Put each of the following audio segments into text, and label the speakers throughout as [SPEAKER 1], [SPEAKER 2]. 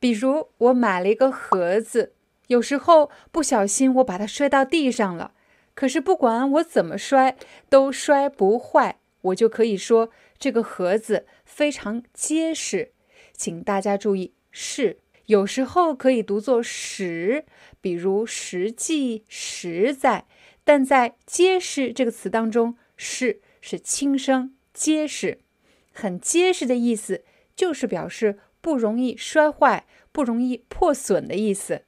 [SPEAKER 1] 比如，我买了一个盒子，有时候不小心我把它摔到地上了，可是不管我怎么摔，都摔不坏，我就可以说这个盒子非常结实。请大家注意，是有时候可以读作实，比如实际、实在，但在结实这个词当中，是是轻声，结实，很结实的意思，就是表示。不容易摔坏、不容易破损的意思。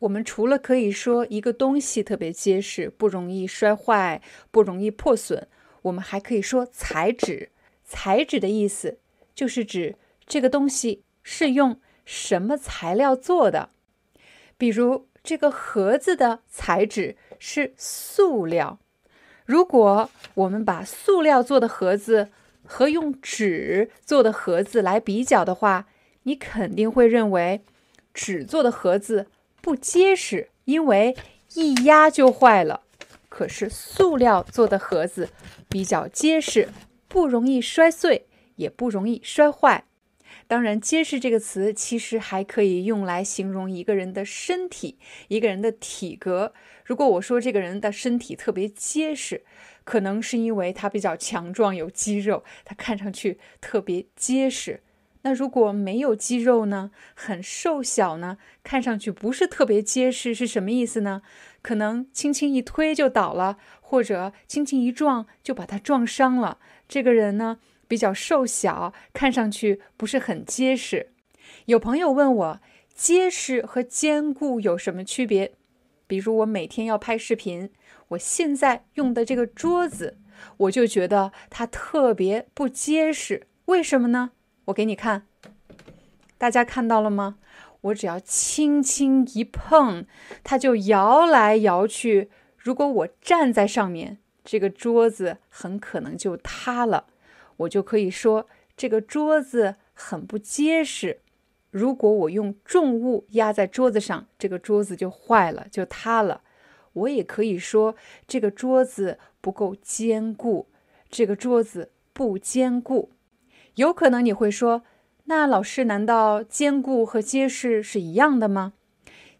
[SPEAKER 1] 我们除了可以说一个东西特别结实、不容易摔坏、不容易破损，我们还可以说材质。材质的意思就是指这个东西是用什么材料做的。比如这个盒子的材质是塑料。如果我们把塑料做的盒子和用纸做的盒子来比较的话，你肯定会认为纸做的盒子不结实，因为一压就坏了。可是塑料做的盒子比较结实，不容易摔碎，也不容易摔坏。当然，结实这个词其实还可以用来形容一个人的身体，一个人的体格。如果我说这个人的身体特别结实，可能是因为他比较强壮，有肌肉，他看上去特别结实。那如果没有肌肉呢？很瘦小呢？看上去不是特别结实，是什么意思呢？可能轻轻一推就倒了，或者轻轻一撞就把它撞伤了。这个人呢比较瘦小，看上去不是很结实。有朋友问我，结实和坚固有什么区别？比如我每天要拍视频，我现在用的这个桌子，我就觉得它特别不结实。为什么呢？我给你看，大家看到了吗？我只要轻轻一碰，它就摇来摇去。如果我站在上面，这个桌子很可能就塌了。我就可以说这个桌子很不结实。如果我用重物压在桌子上，这个桌子就坏了，就塌了。我也可以说这个桌子不够坚固，这个桌子不坚固。有可能你会说，那老师，难道坚固和结实是一样的吗？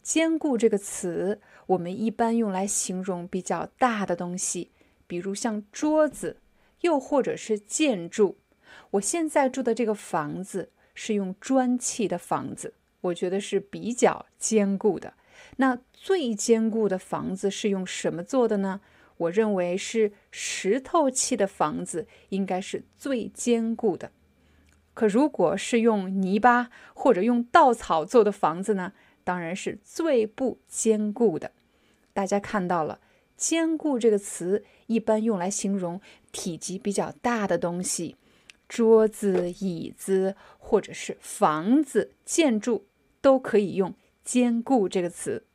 [SPEAKER 1] 坚固这个词，我们一般用来形容比较大的东西，比如像桌子，又或者是建筑。我现在住的这个房子是用砖砌的房子，我觉得是比较坚固的。那最坚固的房子是用什么做的呢？我认为是石头砌的房子，应该是最坚固的。可如果是用泥巴或者用稻草做的房子呢？当然是最不坚固的。大家看到了，“坚固”这个词一般用来形容体积比较大的东西，桌子、椅子，或者是房子、建筑，都可以用“坚固”这个词。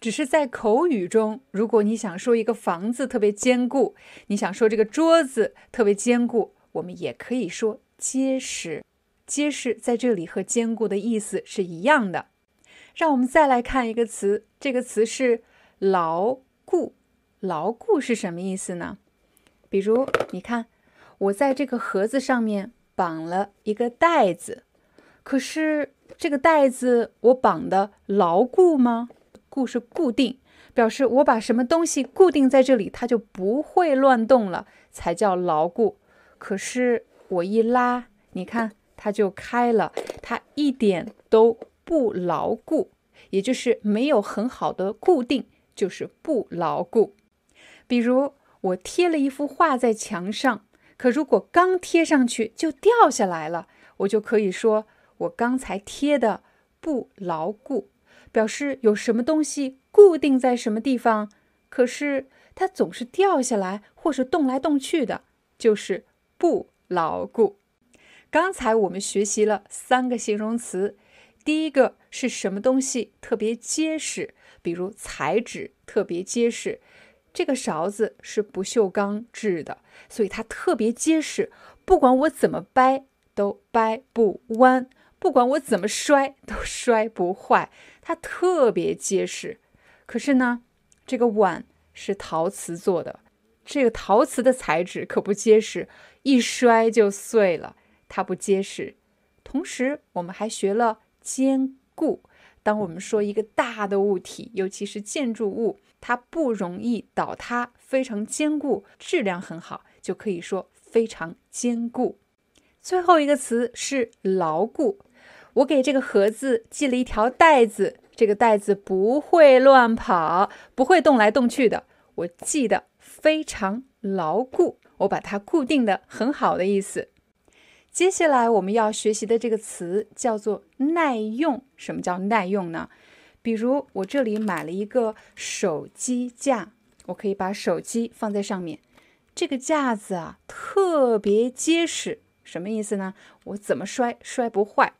[SPEAKER 1] 只是在口语中，如果你想说一个房子特别坚固，你想说这个桌子特别坚固，我们也可以说。结实，结实在这里和坚固的意思是一样的。让我们再来看一个词，这个词是牢固。牢固是什么意思呢？比如，你看，我在这个盒子上面绑了一个带子，可是这个带子我绑的牢固吗？固是固定，表示我把什么东西固定在这里，它就不会乱动了，才叫牢固。可是。我一拉，你看它就开了，它一点都不牢固，也就是没有很好的固定，就是不牢固。比如我贴了一幅画在墙上，可如果刚贴上去就掉下来了，我就可以说我刚才贴的不牢固，表示有什么东西固定在什么地方，可是它总是掉下来或是动来动去的，就是不牢固。刚才我们学习了三个形容词，第一个是什么东西特别结实，比如材质特别结实。这个勺子是不锈钢制的，所以它特别结实，不管我怎么掰都掰不弯，不管我怎么摔 都摔不坏，它特别结实。可是呢，这个碗是陶瓷做的，这个陶瓷的材质可不结实，一摔就碎了。它不结实，同时我们还学了坚固。当我们说一个大的物体，尤其是建筑物，它不容易倒塌，非常坚固，质量很好，就可以说非常坚固。最后一个词是牢固。我给这个盒子系了一条带子，这个带子不会乱跑，不会动来动去的，我系得非常牢固，我把它固定的很好的意思。接下来我们要学习的这个词叫做耐用。什么叫耐用呢？比如我这里买了一个手机架，我可以把手机放在上面。这个架子啊特别结实，什么意思呢？我怎么摔摔不坏，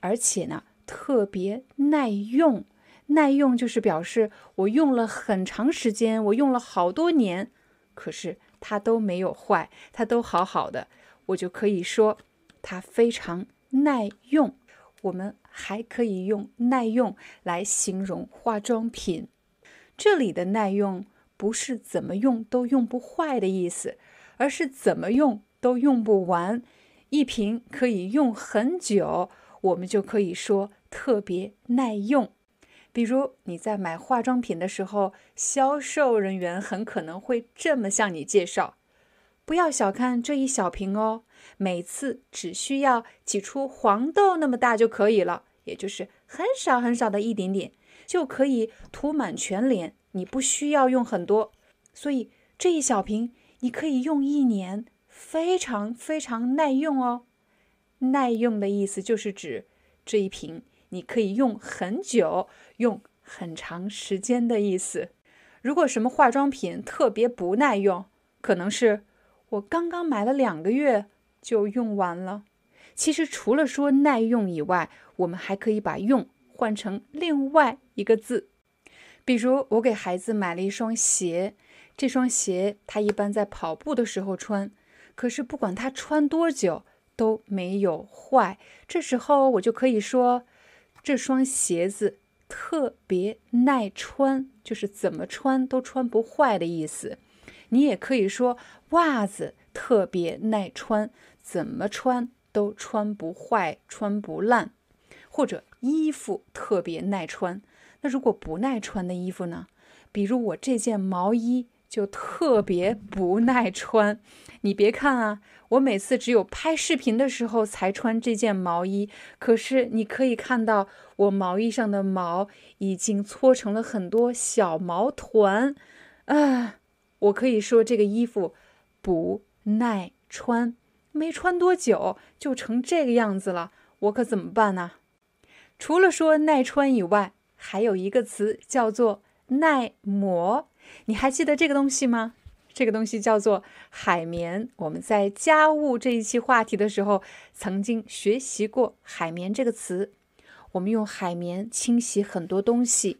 [SPEAKER 1] 而且呢特别耐用。耐用就是表示我用了很长时间，我用了好多年，可是它都没有坏，它都好好的。我就可以说它非常耐用。我们还可以用耐用来形容化妆品。这里的耐用不是怎么用都用不坏的意思，而是怎么用都用不完。一瓶可以用很久，我们就可以说特别耐用。比如你在买化妆品的时候，销售人员很可能会这么向你介绍。不要小看这一小瓶哦，每次只需要挤出黄豆那么大就可以了，也就是很少很少的一点点，就可以涂满全脸。你不需要用很多，所以这一小瓶你可以用一年，非常非常耐用哦。耐用的意思就是指这一瓶你可以用很久，用很长时间的意思。如果什么化妆品特别不耐用，可能是。我刚刚买了两个月就用完了。其实除了说耐用以外，我们还可以把“用”换成另外一个字。比如，我给孩子买了一双鞋，这双鞋他一般在跑步的时候穿，可是不管他穿多久都没有坏。这时候我就可以说，这双鞋子特别耐穿，就是怎么穿都穿不坏的意思。你也可以说袜子特别耐穿，怎么穿都穿不坏、穿不烂，或者衣服特别耐穿。那如果不耐穿的衣服呢？比如我这件毛衣就特别不耐穿。你别看啊，我每次只有拍视频的时候才穿这件毛衣，可是你可以看到我毛衣上的毛已经搓成了很多小毛团，啊。我可以说这个衣服不耐穿，没穿多久就成这个样子了，我可怎么办呢？除了说耐穿以外，还有一个词叫做耐磨。你还记得这个东西吗？这个东西叫做海绵。我们在家务这一期话题的时候，曾经学习过海绵这个词。我们用海绵清洗很多东西，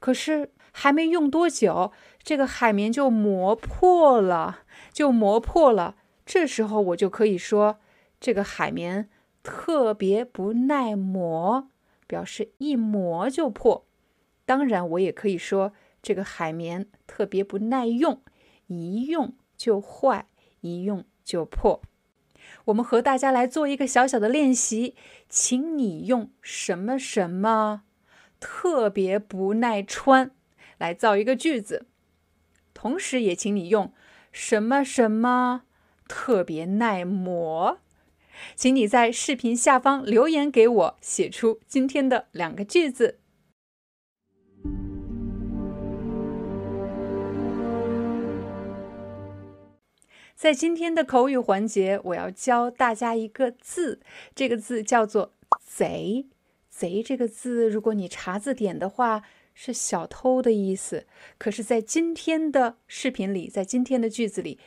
[SPEAKER 1] 可是。还没用多久，这个海绵就磨破了，就磨破了。这时候我就可以说，这个海绵特别不耐磨，表示一磨就破。当然，我也可以说，这个海绵特别不耐用，一用就坏，一用就破。我们和大家来做一个小小的练习，请你用什么什么特别不耐穿。来造一个句子，同时也请你用什么什么特别耐磨，请你在视频下方留言给我，写出今天的两个句子。在今天的口语环节，我要教大家一个字，这个字叫做“贼”。贼这个字，如果你查字典的话，是小偷的意思。可是，在今天的视频里，在今天的句子里，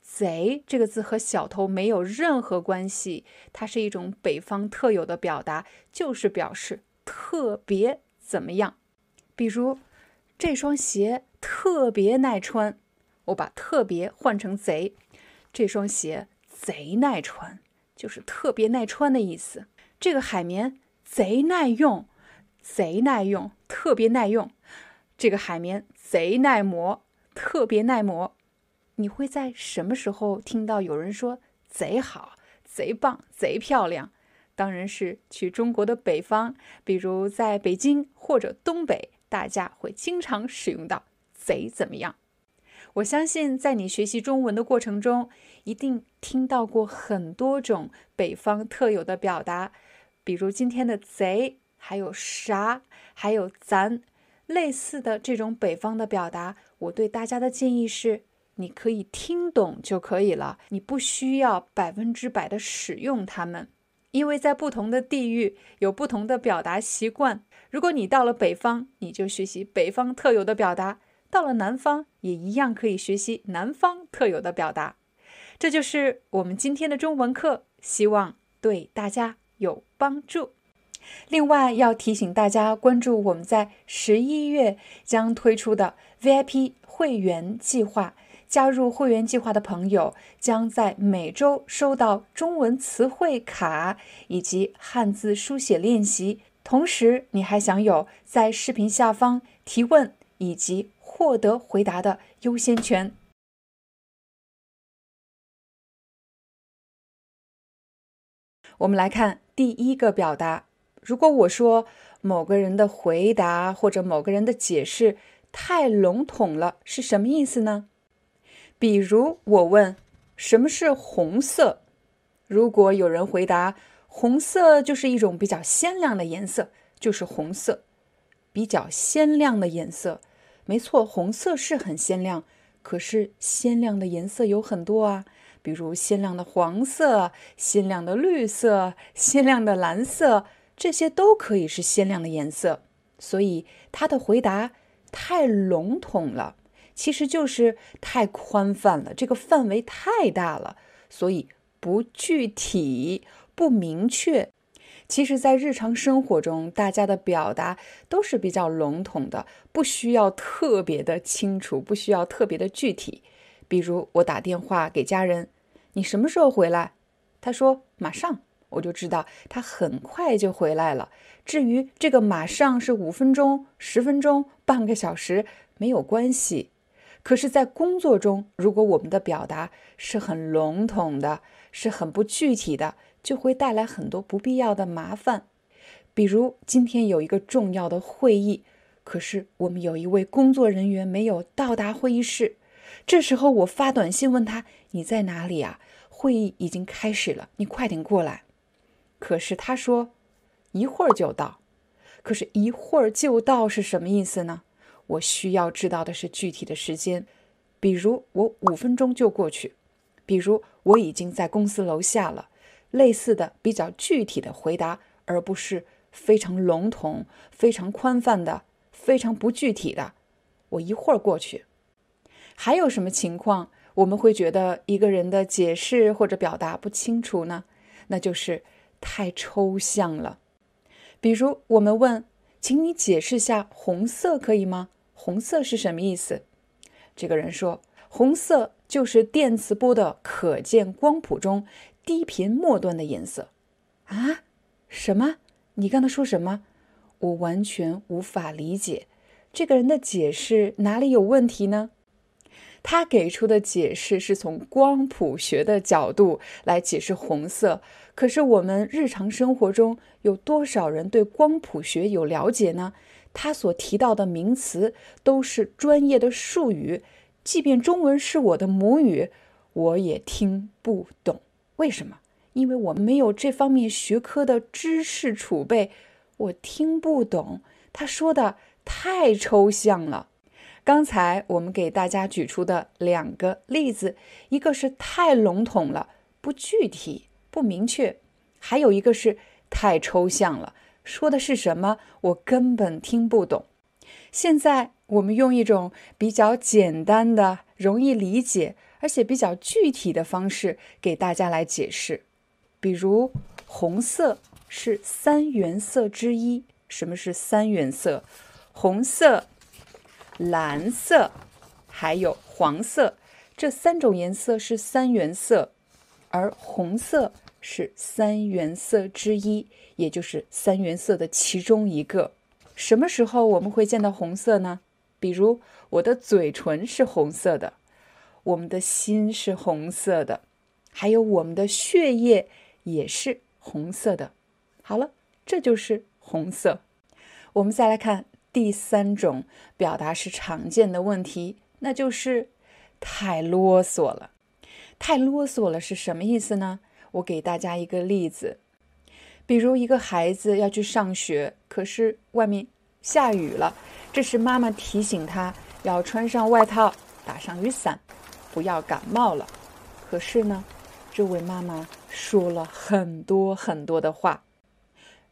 [SPEAKER 1] 贼这个字和小偷没有任何关系，它是一种北方特有的表达，就是表示特别怎么样。比如，这双鞋特别耐穿，我把特别换成贼，这双鞋贼耐穿，就是特别耐穿的意思。这个海绵。贼耐用，贼耐用，特别耐用。这个海绵贼耐磨，特别耐磨。你会在什么时候听到有人说贼好、贼棒、贼漂亮？当然是去中国的北方，比如在北京或者东北，大家会经常使用到“贼怎么样”。我相信，在你学习中文的过程中，一定听到过很多种北方特有的表达。比如今天的贼，还有啥，还有咱，类似的这种北方的表达，我对大家的建议是，你可以听懂就可以了，你不需要百分之百的使用它们，因为在不同的地域有不同的表达习惯。如果你到了北方，你就学习北方特有的表达；到了南方，也一样可以学习南方特有的表达。这就是我们今天的中文课，希望对大家。有帮助。另外，要提醒大家关注我们在十一月将推出的 VIP 会员计划。加入会员计划的朋友将在每周收到中文词汇卡以及汉字书写练习，同时你还享有在视频下方提问以及获得回答的优先权。我们来看。第一个表达，如果我说某个人的回答或者某个人的解释太笼统了，是什么意思呢？比如我问什么是红色，如果有人回答红色就是一种比较鲜亮的颜色，就是红色，比较鲜亮的颜色，没错，红色是很鲜亮，可是鲜亮的颜色有很多啊。比如鲜亮的黄色、鲜亮的绿色、鲜亮的蓝色，这些都可以是鲜亮的颜色。所以他的回答太笼统了，其实就是太宽泛了，这个范围太大了，所以不具体、不明确。其实，在日常生活中，大家的表达都是比较笼统的，不需要特别的清楚，不需要特别的具体。比如我打电话给家人，你什么时候回来？他说马上，我就知道他很快就回来了。至于这个马上是五分钟、十分钟、半个小时，没有关系。可是，在工作中，如果我们的表达是很笼统的，是很不具体的，就会带来很多不必要的麻烦。比如今天有一个重要的会议，可是我们有一位工作人员没有到达会议室。这时候我发短信问他：“你在哪里啊？会议已经开始了，你快点过来。”可是他说：“一会儿就到。”可是，一会儿就到是什么意思呢？我需要知道的是具体的时间，比如我五分钟就过去，比如我已经在公司楼下了，类似的比较具体的回答，而不是非常笼统、非常宽泛的、非常不具体的。我一会儿过去。还有什么情况我们会觉得一个人的解释或者表达不清楚呢？那就是太抽象了。比如我们问，请你解释下红色可以吗？红色是什么意思？这个人说，红色就是电磁波的可见光谱中低频末端的颜色。啊？什么？你刚才说什么？我完全无法理解。这个人的解释哪里有问题呢？他给出的解释是从光谱学的角度来解释红色，可是我们日常生活中有多少人对光谱学有了解呢？他所提到的名词都是专业的术语，即便中文是我的母语，我也听不懂。为什么？因为我没有这方面学科的知识储备，我听不懂。他说的太抽象了。刚才我们给大家举出的两个例子，一个是太笼统了，不具体、不明确；还有一个是太抽象了，说的是什么？我根本听不懂。现在我们用一种比较简单的、容易理解而且比较具体的方式给大家来解释。比如，红色是三原色之一。什么是三原色？红色、蓝色还有黄色，这三种颜色是三原色，而红色是三原色之一，也就是三原色的其中一个。什么时候我们会见到红色呢？比如我的嘴唇是红色的，我们的心是红色的，还有我们的血液也是红色的。好了，这就是红色。我们再来看第三种表达是常见的问题，那就是太啰嗦了。太啰嗦了是什么意思呢？我给大家一个例子。比如一个孩子要去上学，可是外面下雨了，这时妈妈提醒他要穿上外套，打上雨伞，不要感冒了。可是呢，这位妈妈说了很多很多的话。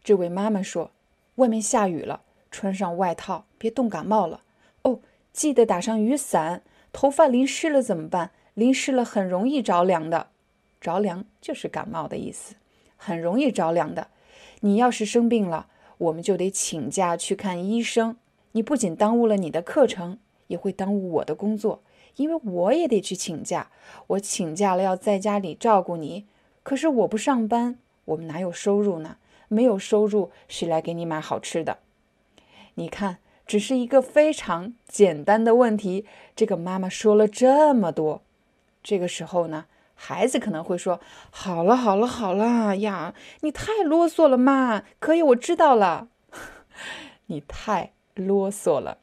[SPEAKER 1] 这位妈妈说：“外面下雨了，穿上外套，别冻感冒了。哦，记得打上雨伞。头发淋湿了怎么办？淋湿了很容易着凉的，着凉就是感冒的意思。”很容易着凉的，你要是生病了，我们就得请假去看医生。你不仅耽误了你的课程，也会耽误我的工作，因为我也得去请假。我请假了，要在家里照顾你。可是我不上班，我们哪有收入呢？没有收入，谁来给你买好吃的？你看，只是一个非常简单的问题，这个妈妈说了这么多。这个时候呢？孩子可能会说：“好了，好了，好了呀，你太啰嗦了嘛。”可以，我知道了，你太啰嗦了。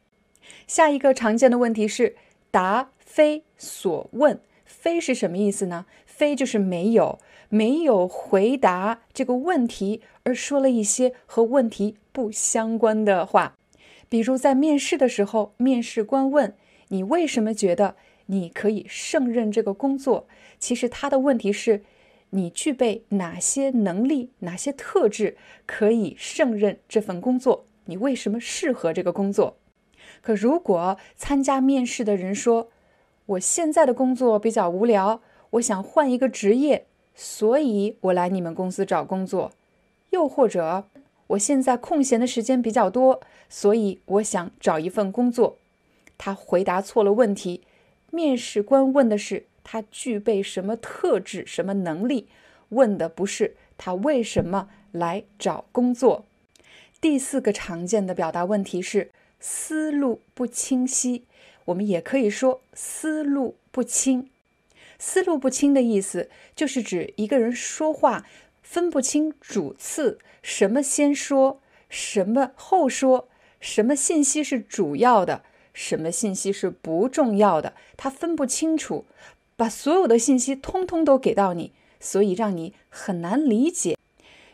[SPEAKER 1] 下一个常见的问题是答非所问。非是什么意思呢？非就是没有，没有回答这个问题，而说了一些和问题不相关的话。比如在面试的时候，面试官问你为什么觉得。你可以胜任这个工作。其实他的问题是，你具备哪些能力、哪些特质可以胜任这份工作？你为什么适合这个工作？可如果参加面试的人说，我现在的工作比较无聊，我想换一个职业，所以我来你们公司找工作。又或者，我现在空闲的时间比较多，所以我想找一份工作。他回答错了问题。面试官问的是他具备什么特质、什么能力，问的不是他为什么来找工作。第四个常见的表达问题是思路不清晰，我们也可以说思路不清。思路不清的意思就是指一个人说话分不清主次，什么先说，什么后说，什么信息是主要的。什么信息是不重要的？他分不清楚，把所有的信息通通都给到你，所以让你很难理解。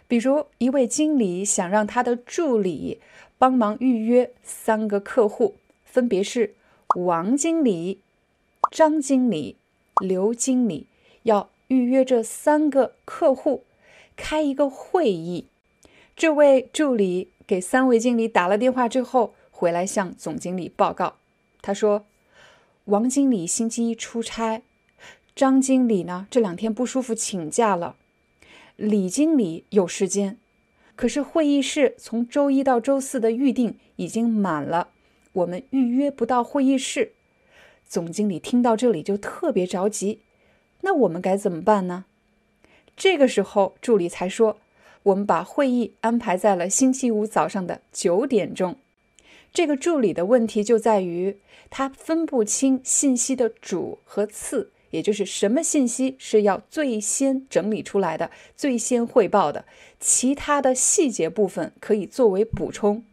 [SPEAKER 1] 比如，一位经理想让他的助理帮忙预约三个客户，分别是王经理、张经理、刘经理，要预约这三个客户，开一个会议。这位助理给三位经理打了电话之后。回来向总经理报告，他说：“王经理星期一出差，张经理呢这两天不舒服请假了，李经理有时间，可是会议室从周一到周四的预定已经满了，我们预约不到会议室。”总经理听到这里就特别着急，那我们该怎么办呢？这个时候助理才说：“我们把会议安排在了星期五早上的九点钟。”这个助理的问题就在于他分不清信息的主和次，也就是什么信息是要最先整理出来的、最先汇报的，其他的细节部分可以作为补充。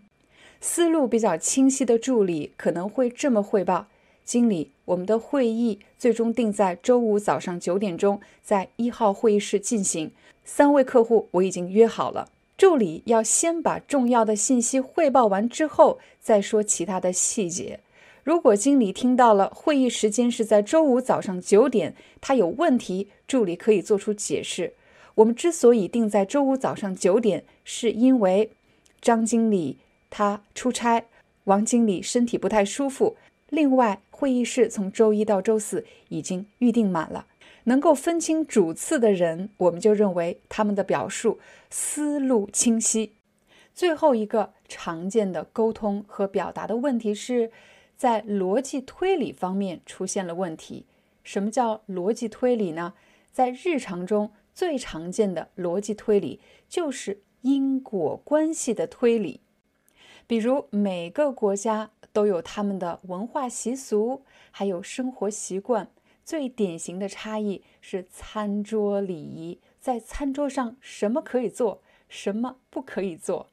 [SPEAKER 1] 思路比较清晰的助理可能会这么汇报：经理，我们的会议最终定在周五早上九点钟，在一号会议室进行。三位客户我已经约好了。助理要先把重要的信息汇报完之后，再说其他的细节。如果经理听到了会议时间是在周五早上九点，他有问题，助理可以做出解释。我们之所以定在周五早上九点，是因为张经理他出差，王经理身体不太舒服。另外，会议室从周一到周四已经预定满了。能够分清主次的人，我们就认为他们的表述思路清晰。最后一个常见的沟通和表达的问题是，在逻辑推理方面出现了问题。什么叫逻辑推理呢？在日常中最常见的逻辑推理就是因果关系的推理。比如，每个国家都有他们的文化习俗，还有生活习惯。最典型的差异是餐桌礼仪，在餐桌上什么可以做，什么不可以做。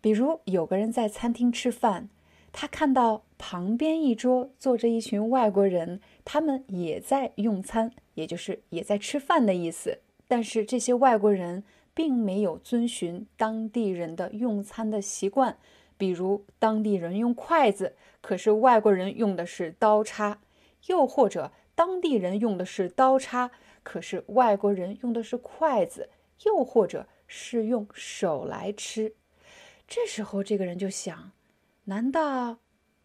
[SPEAKER 1] 比如有个人在餐厅吃饭，他看到旁边一桌坐着一群外国人，他们也在用餐，也就是也在吃饭的意思。但是这些外国人并没有遵循当地人的用餐的习惯，比如当地人用筷子，可是外国人用的是刀叉，又或者当地人用的是刀叉，可是外国人用的是筷子，又或者是用手来吃。这时候，这个人就想：难道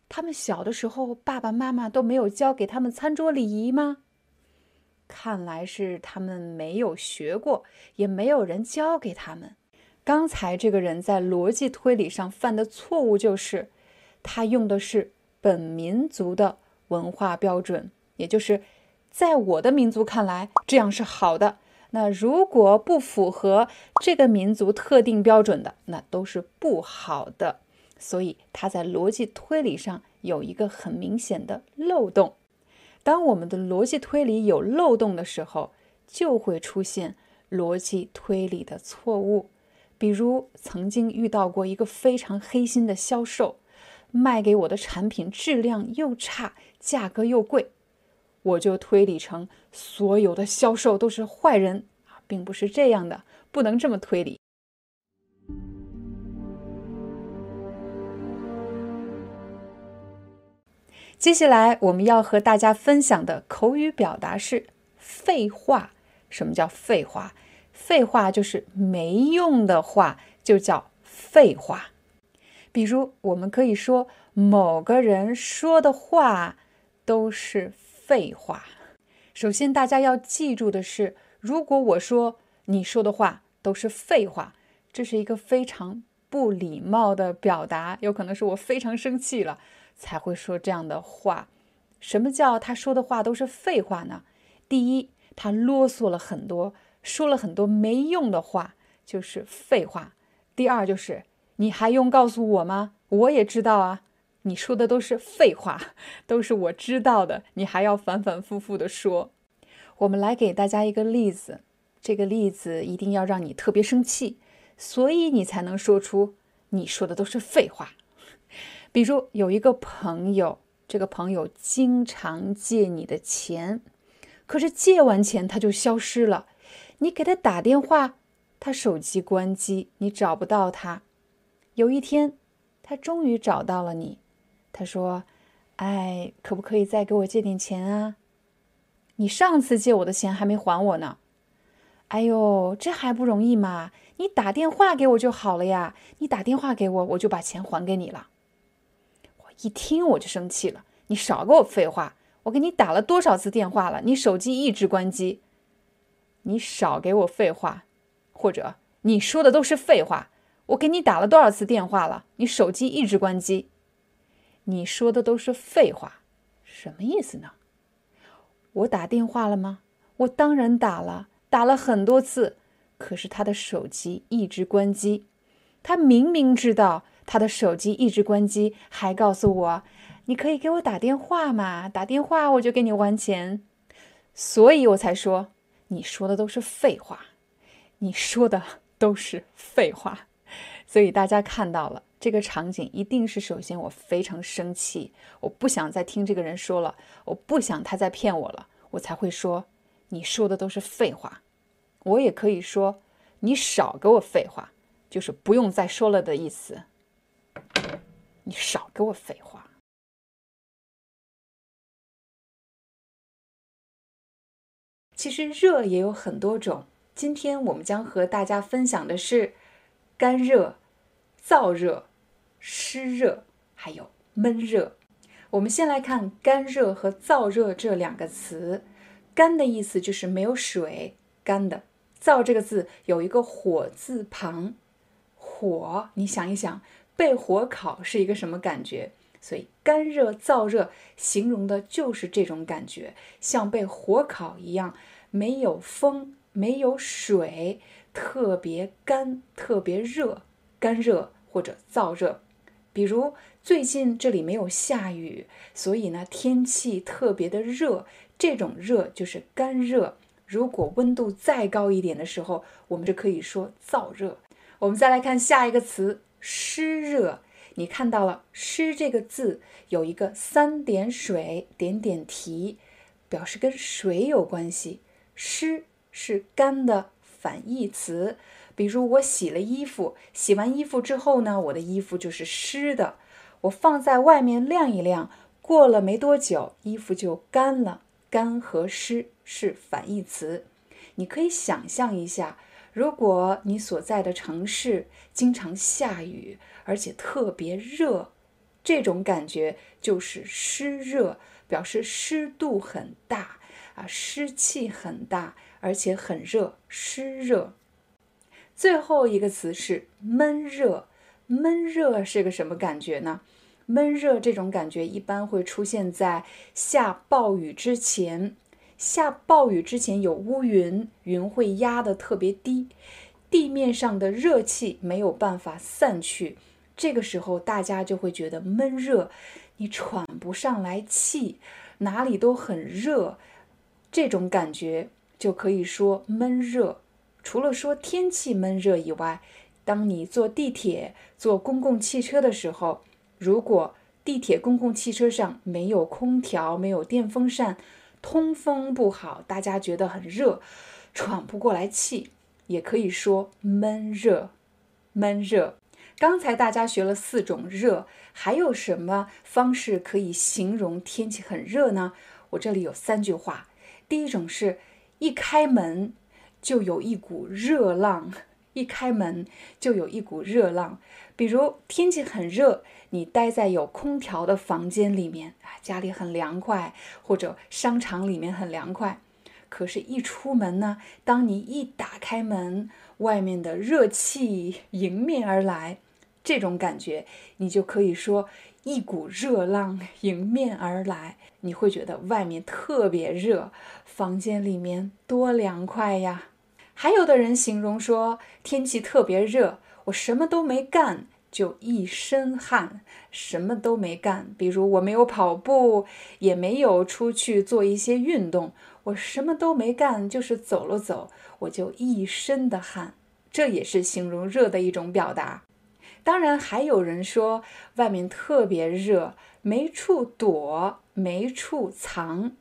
[SPEAKER 1] 他们小的时候爸爸妈妈都没有教给他们餐桌礼仪吗？看来是他们没有学过，也没有人教给他们。刚才这个人在逻辑推理上犯的错误就是，他用的是本民族的文化标准，也就是在我的民族看来这样是好的。那如果不符合这个民族特定标准的，那都是不好的。所以他在逻辑推理上有一个很明显的漏洞。当我们的逻辑推理有漏洞的时候，就会出现逻辑推理的错误。比如曾经遇到过一个非常黑心的销售，卖给我的产品质量又差，价格又贵。我就推理成所有的销售都是坏人啊，并不是这样的，不能这么推理。接下来我们要和大家分享的口语表达是废话。什么叫废话？废话就是没用的话，就叫废话。比如，我们可以说某个人说的话都是。废话。首先，大家要记住的是，如果我说你说的话都是废话，这是一个非常不礼貌的表达。有可能是我非常生气了才会说这样的话。什么叫他说的话都是废话呢？第一，他啰嗦了很多，说了很多没用的话，就是废话。第二，就是你还用告诉我吗？我也知道啊。你说的都是废话，都是我知道的，你还要反反复复的说。我们来给大家一个例子，这个例子一定要让你特别生气，所以你才能说出你说的都是废话。比如有一个朋友，这个朋友经常借你的钱，可是借完钱他就消失了，你给他打电话，他手机关机，你找不到他。有一天，他终于找到了你。他说：“哎，可不可以再给我借点钱啊？你上次借我的钱还没还我呢。哎呦，这还不容易嘛？你打电话给我就好了呀！你打电话给我，我就把钱还给你了。我一听我就生气了，你少给我废话！我给你打了多少次电话了？你手机一直关机。你少给我废话，或者你说的都是废话。我给你打了多少次电话了？你手机一直关机。”你说的都是废话，什么意思呢？我打电话了吗？我当然打了，打了很多次，可是他的手机一直关机。他明明知道他的手机一直关机，还告诉我：“你可以给我打电话嘛，打电话我就给你还钱。”所以我才说你说的都是废话，你说的都是废话。所以大家看到了。这个场景一定是首先我非常生气，我不想再听这个人说了，我不想他再骗我了，我才会说你说的都是废话。我也可以说你少给我废话，就是不用再说了的意思。你少给我废话。其实热也有很多种，今天我们将和大家分享的是干热。燥热、湿热，还有闷热。我们先来看干热和燥热这两个词。干的意思就是没有水，干的。燥这个字有一个火字旁，火，你想一想，被火烤是一个什么感觉？所以干热燥热形容的就是这种感觉，像被火烤一样，没有风，没有水，特别干，特别热，干热或者燥热。比如最近这里没有下雨，所以呢天气特别的热，这种热就是干热。如果温度再高一点的时候，我们就可以说燥热。我们再来看下一个词湿热，你看到了湿这个字有一个三点水点点提，表示跟水有关系。湿是干的反义词。比如我洗了衣服，洗完衣服之后呢，我的衣服就是湿的。我放在外面晾一晾，过了没多久，衣服就干了。干和湿是反义词。你可以想象一下，如果你所在的城市经常下雨，而且特别热，这种感觉就是湿热，表示湿度很大啊，湿气很大，而且很热，湿热。最后一个词是闷热，闷热是个什么感觉呢？闷热这种感觉一般会出现在下暴雨之前，下暴雨之前有乌云，云会压得特别低，地面上的热气没有办法散去，这个时候大家就会觉得闷热，你喘不上来气，哪里都很热，这种感觉就可以说闷热。除了说天气闷热以外，当你坐地铁、坐公共汽车的时候，如果地铁、公共汽车上没有空调、没有电风扇，通风不好，大家觉得很热，喘不过来气，也可以说闷热。闷热。刚才大家学了四种热，还有什么方式可以形容天气很热呢？我这里有三句话。第一种是一开门。就有一股热浪，一开门就有一股热浪。比如天气很热，你待在有空调的房间里面啊，家里很凉快，或者商场里面很凉快。可是，一出门呢，当你一打开门，外面的热气迎面而来，这种感觉，你就可以说一股热浪迎面而来。你会觉得外面特别热，房间里面多凉快呀。还有的人形容说天气特别热，我什么都没干就一身汗，什么都没干。比如我没有跑步，也没有出去做一些运动，我什么都没干，就是走了走，我就一身的汗。这也是形容热的一种表达。当然，还有人说外面特别热，没处躲，没处藏。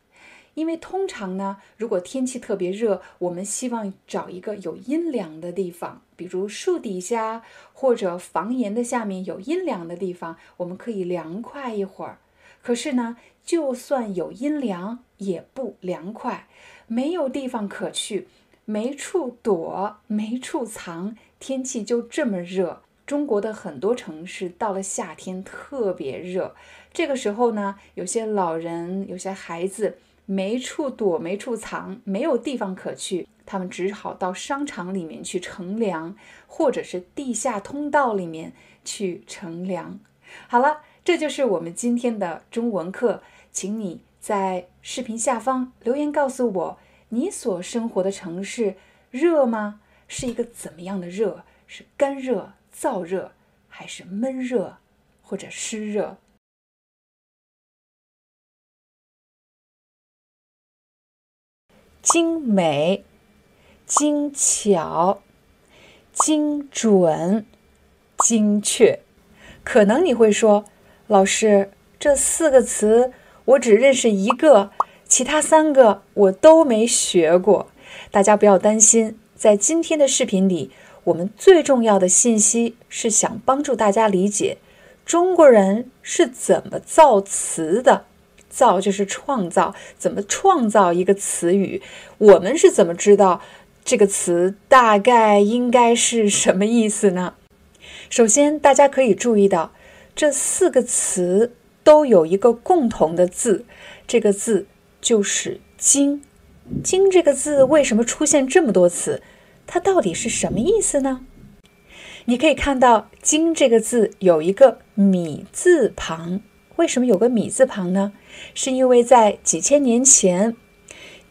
[SPEAKER 1] 因为通常呢，如果天气特别热，我们希望找一个有阴凉的地方，比如树底下或者房檐的下面有阴凉的地方，我们可以凉快一会儿。可是呢，就算有阴凉，也不凉快，没有地方可去，没处躲，没处藏，天气就这么热。中国的很多城市到了夏天特别热，这个时候呢，有些老人，有些孩子。没处躲，没处藏，没有地方可去，他们只好到商场里面去乘凉，或者是地下通道里面去乘凉。好了，这就是我们今天的中文课，请你在视频下方留言告诉我，你所生活的城市热吗？是一个怎么样的热？是干热、燥热，还是闷热，或者湿热？精美、精巧、精准、精确。可能你会说，老师，这四个词我只认识一个，其他三个我都没学过。大家不要担心，在今天的视频里，我们最重要的信息是想帮助大家理解中国人是怎么造词的。造就是创造，怎么创造一个词语？我们是怎么知道这个词大概应该是什么意思呢？首先，大家可以注意到，这四个词都有一个共同的字，这个字就是“经”。经这个字为什么出现这么多次？它到底是什么意思呢？你可以看到“经”这个字有一个米字旁。为什么有个米字旁呢？是因为在几千年前，“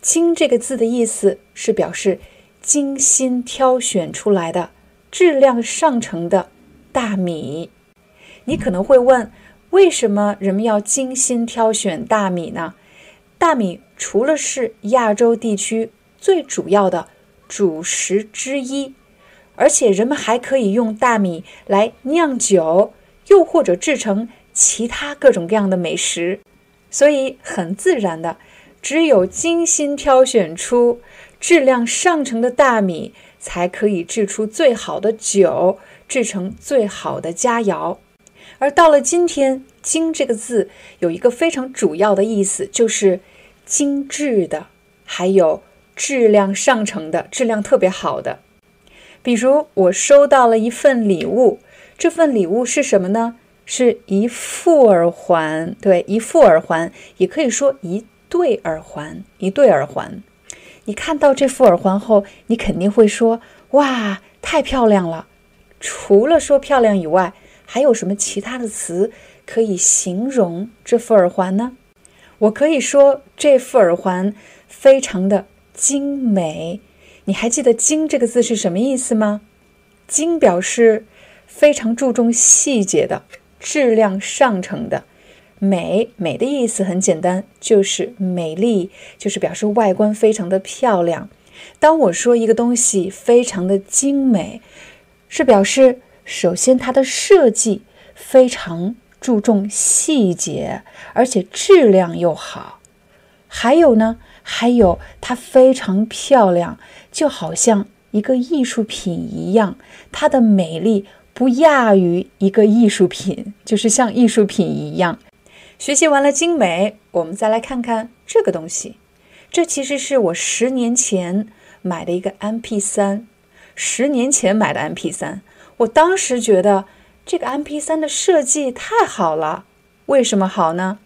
[SPEAKER 1] 经”这个字的意思是表示精心挑选出来的、质量上乘的。大米，你可能会问，为什么人们要精心挑选大米呢？大米除了是亚洲地区最主要的主食之一，而且人们还可以用大米来酿酒，又或者制成其他各种各样的美食，所以很自然的，只有精心挑选出质量上乘的大米，才可以制出最好的酒。制成最好的佳肴，而到了今天，“精”这个字有一个非常主要的意思，就是精致的，还有质量上乘的，质量特别好的。比如，我收到了一份礼物，这份礼物是什么呢？是一副耳环，对，一副耳环，也可以说一对耳环，一对耳环。你看到这副耳环后，你肯定会说：“哇，太漂亮了！”除了说漂亮以外，还有什么其他的词可以形容这副耳环呢？我可以说这副耳环非常的精美。你还记得“精”这个字是什么意思吗？“精”表示非常注重细节的、质量上乘的。美美的意思很简单，就是美丽，就是表示外观非常的漂亮。当我说一个东西非常的精美。是表示，首先它的设计非常注重细节，而且质量又好。还有呢，还有它非常漂亮，就好像一个艺术品一样，它的美丽不亚于一个艺术品，就是像艺术品一样。学习完了精美，我们再来看看这个东西。这其实是我十年前买的一个 MP3。十年前买的 MP3，我当时觉得这个 MP3 的设计太好了。为什么好呢？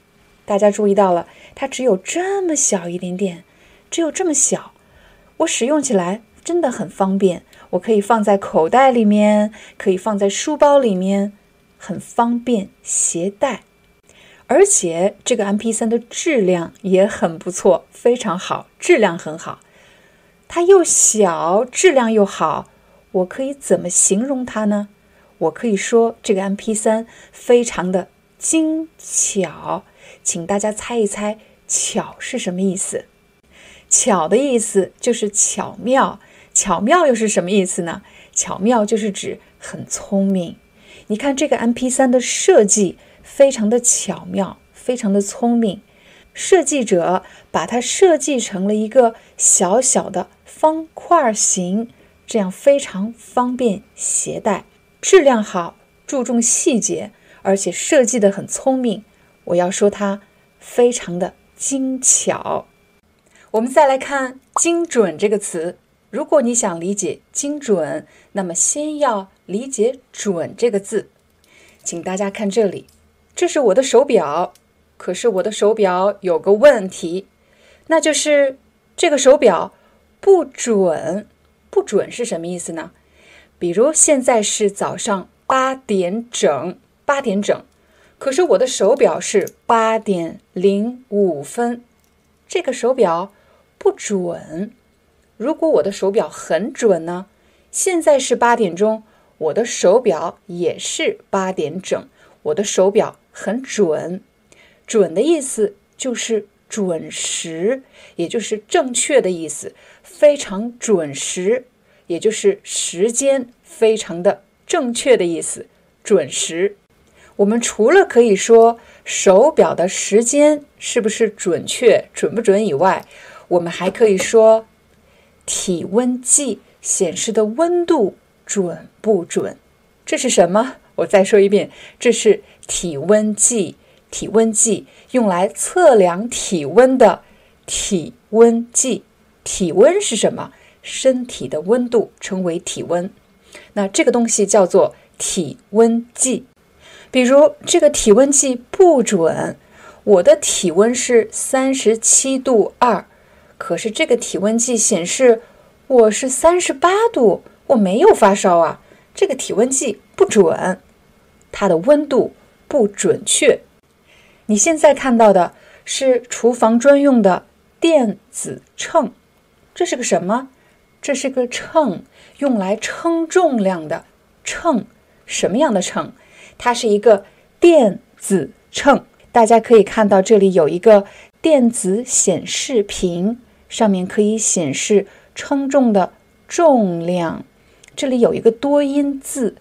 [SPEAKER 1] 大家注意到了，它只有这么小一点点，只有这么小，我使用起来真的很方便。我可以放在口袋里面，可以放在书包里面，很方便携带。而且这个 MP3 的质量也很不错，非常好，质量很好。它又小，质量又好，我可以怎么形容它呢？我可以说这个 MP3 非常的精巧，请大家猜一猜“巧”是什么意思？“巧”的意思就是巧妙，巧妙又是什么意思呢？巧妙就是指很聪明。你看这个 MP3 的设计非常的巧妙，非常的聪明。设计者把它设计成了一个小小的方块形，这样非常方便携带，质量好，注重细节，而且设计的很聪明。我要说它非常的精巧。我们再来看“精准”这个词。如果你想理解精准，那么先要理解“准”这个字。请大家看这里，这是我的手表。可是我的手表有个问题，那就是这个手表不准。不准是什么意思呢？比如现在是早上八点整，八点整，可是我的手表是八点零五分，这个手表不准。如果我的手表很准呢？现在是八点钟，我的手表也是八点整，我的手表很准。准的意思就是准时，也就是正确的意思，非常准时，也就是时间非常的正确的意思。准时，我们除了可以说手表的时间是不是准确、准不准以外，我们还可以说体温计显示的温度准不准。这是什么？我再说一遍，这是体温计。体温计用来测量体温的体温计，体温是什么？身体的温度称为体温。那这个东西叫做体温计。比如这个体温计不准，我的体温是三十七度二，可是这个体温计显示我是三十八度，我没有发烧啊，这个体温计不准，它的温度不准确。你现在看到的是厨房专用的电子秤，这是个什么？这是个秤，用来称重量的秤。什么样的秤？它是一个电子秤，大家可以看到这里有一个电子显示屏，上面可以显示称重的重量。这里有一个多音字，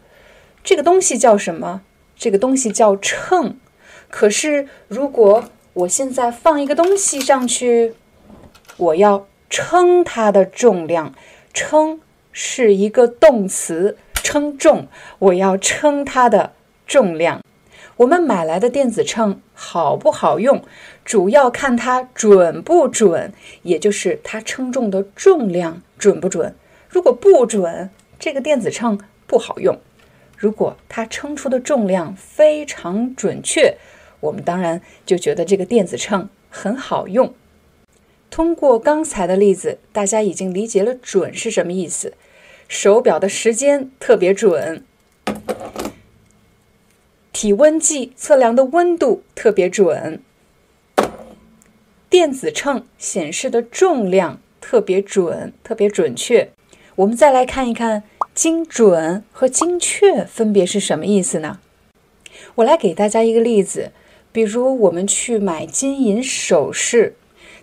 [SPEAKER 1] 这个东西叫什么？这个东西叫秤。可是如果我现在放一个东西上去，我要称它的重量，称是一个动词，称重，我要称它的。重量，我们买来的电子秤好不好用，主要看它准不准，也就是它称重的重量准不准。如果不准，这个电子秤不好用；如果它称出的重量非常准确，我们当然就觉得这个电子秤很好用。通过刚才的例子，大家已经理解了“准”是什么意思。手表的时间特别准。体温计测量的温度特别准，电子秤显示的重量特别准，特别准确。我们再来看一看精准和精确分别是什么意思呢？我来给大家一个例子，比如我们去买金银首饰，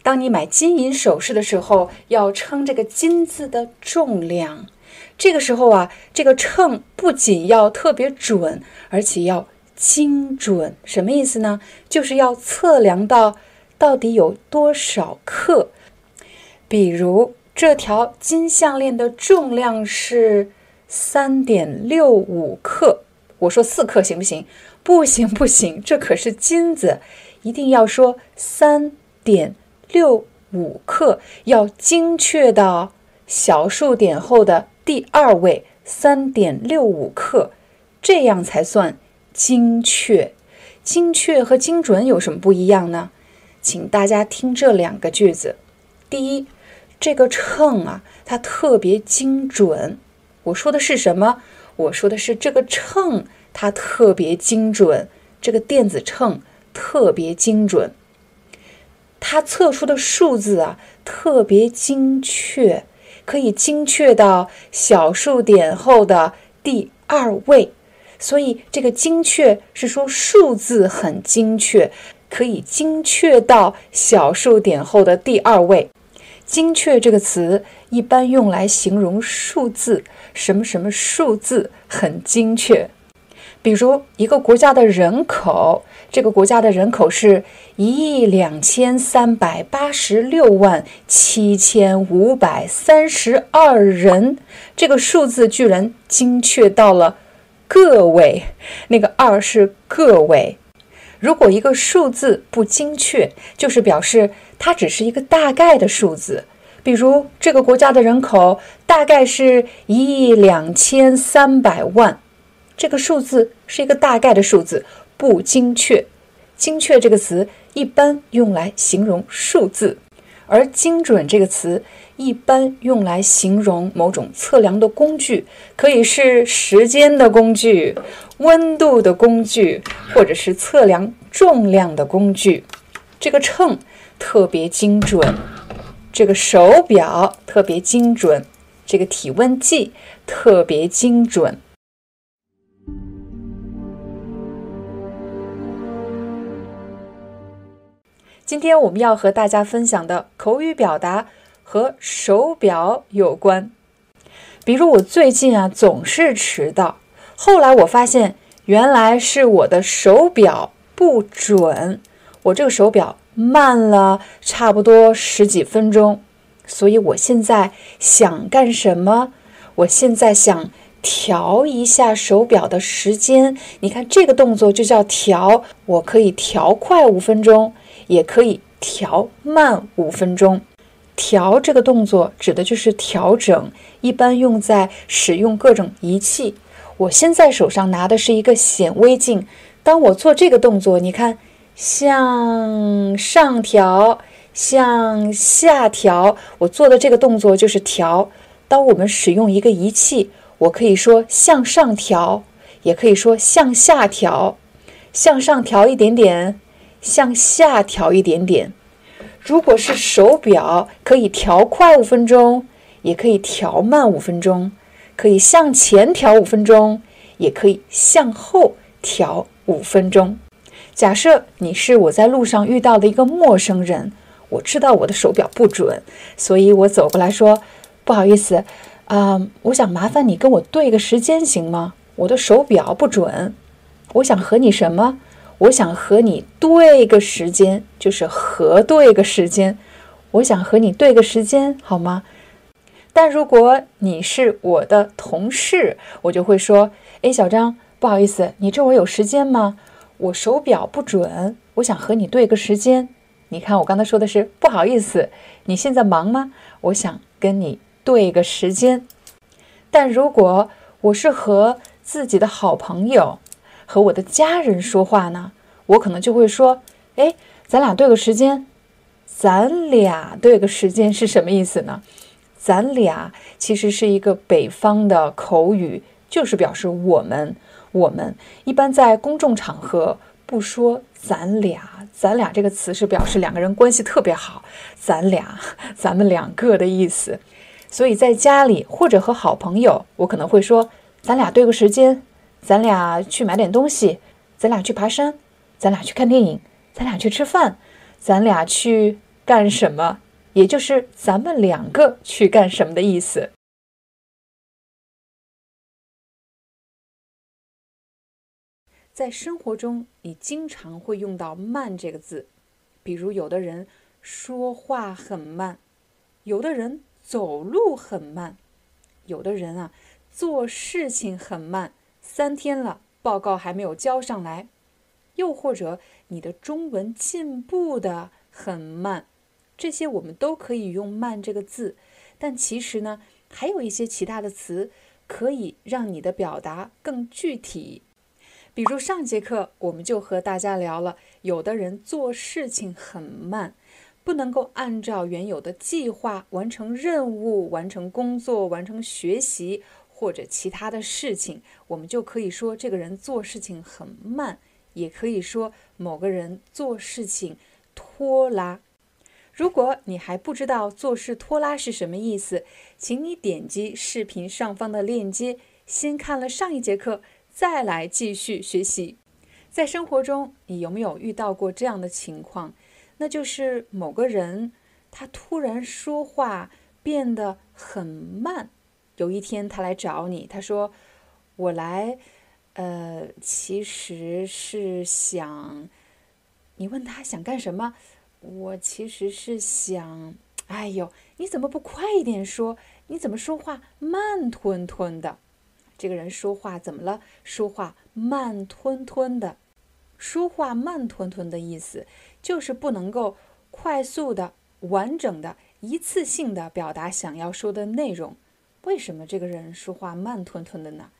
[SPEAKER 1] 当你买金银首饰的时候，要称这个金子的重量。这个时候啊，这个秤不仅要特别准，而且要。精准什么意思呢？就是要测量到到底有多少克。比如这条金项链的重量是三点六五克，我说四克行不行？不行不行，这可是金子，一定要说三点六五克，要精确到小数点后的第二位，三点六五克，这样才算。精确、精确和精准有什么不一样呢？请大家听这两个句子。第一，这个秤啊，它特别精准。我说的是什么？我说的是这个秤它特别精准，这个电子秤特别精准，它测出的数字啊特别精确，可以精确到小数点后的第二位。所以，这个精确是说数字很精确，可以精确到小数点后的第二位。精确这个词一般用来形容数字，什么什么数字很精确。比如，一个国家的人口，这个国家的人口是一亿两千三百八十六万七千五百三十二人，这个数字居然精确到了。个位，那个二是个位。如果一个数字不精确，就是表示它只是一个大概的数字。比如这个国家的人口大概是一亿两千三百万，这个数字是一个大概的数字，不精确。精确这个词一般用来形容数字，而精准这个词。一般用来形容某种测量的工具，可以是时间的工具、温度的工具，或者是测量重量的工具。这个秤特别精准，这个手表特别精准，这个体温计特别精准。今天我们要和大家分享的口语表达。和手表有关，比如我最近啊总是迟到，后来我发现原来是我的手表不准，我这个手表慢了差不多十几分钟，所以我现在想干什么？我现在想调一下手表的时间，你看这个动作就叫调，我可以调快五分钟，也可以调慢五分钟。调这个动作指的就是调整，一般用在使用各种仪器。我现在手上拿的是一个显微镜，当我做这个动作，你看，向上调，向下调，我做的这个动作就是调。当我们使用一个仪器，我可以说向上调，也可以说向下调，向上调一点点，向下调一点点。如果是手表，可以调快五分钟，也可以调慢五分钟，可以向前调五分钟，也可以向后调五分钟。假设你是我在路上遇到的一个陌生人，我知道我的手表不准，所以我走过来说：“不好意思，啊，我想麻烦你跟我对个时间行吗？我的手表不准，我想和你什么？”我想和你对个时间，就是核对个时间。我想和你对个时间，好吗？但如果你是我的同事，我就会说：“哎，小张，不好意思，你这会有时间吗？我手表不准，我想和你对个时间。你看，我刚才说的是不好意思，你现在忙吗？我想跟你对个时间。但如果我是和自己的好朋友，和我的家人说话呢，我可能就会说：“哎，咱俩对个时间。”咱俩对个时间是什么意思呢？咱俩其实是一个北方的口语，就是表示我们。我们一般在公众场合不说“咱俩”，“咱俩”这个词是表示两个人关系特别好，“咱俩”咱们两个的意思。所以在家里或者和好朋友，我可能会说：“咱俩对个时间。”咱俩去买点东西，咱俩去爬山，咱俩去看电影，咱俩去吃饭，咱俩去干什么？也就是咱们两个去干什么的意思。在生活中，你经常会用到“慢”这个字，比如有的人说话很慢，有的人走路很慢，有的人啊做事情很慢。三天了，报告还没有交上来，又或者你的中文进步的很慢，这些我们都可以用“慢”这个字。但其实呢，还有一些其他的词可以让你的表达更具体。比如上节课我们就和大家聊了，有的人做事情很慢，不能够按照原有的计划完成任务、完成工作、完成学习。或者其他的事情，我们就可以说这个人做事情很慢，也可以说某个人做事情拖拉。如果你还不知道做事拖拉是什么意思，请你点击视频上方的链接，先看了上一节课，再来继续学习。在生活中，你有没有遇到过这样的情况？那就是某个人他突然说话变得很慢。有一天，他来找你，他说：“我来，呃，其实是想……你问他想干什么？我其实是想……哎呦，你怎么不快一点说？你怎么说话慢吞吞的？这个人说话怎么了？说话慢吞吞的，说话慢吞吞的意思就是不能够快速的、完整的、一次性的表达想要说的内容。”为什么这个人说话慢吞吞的呢？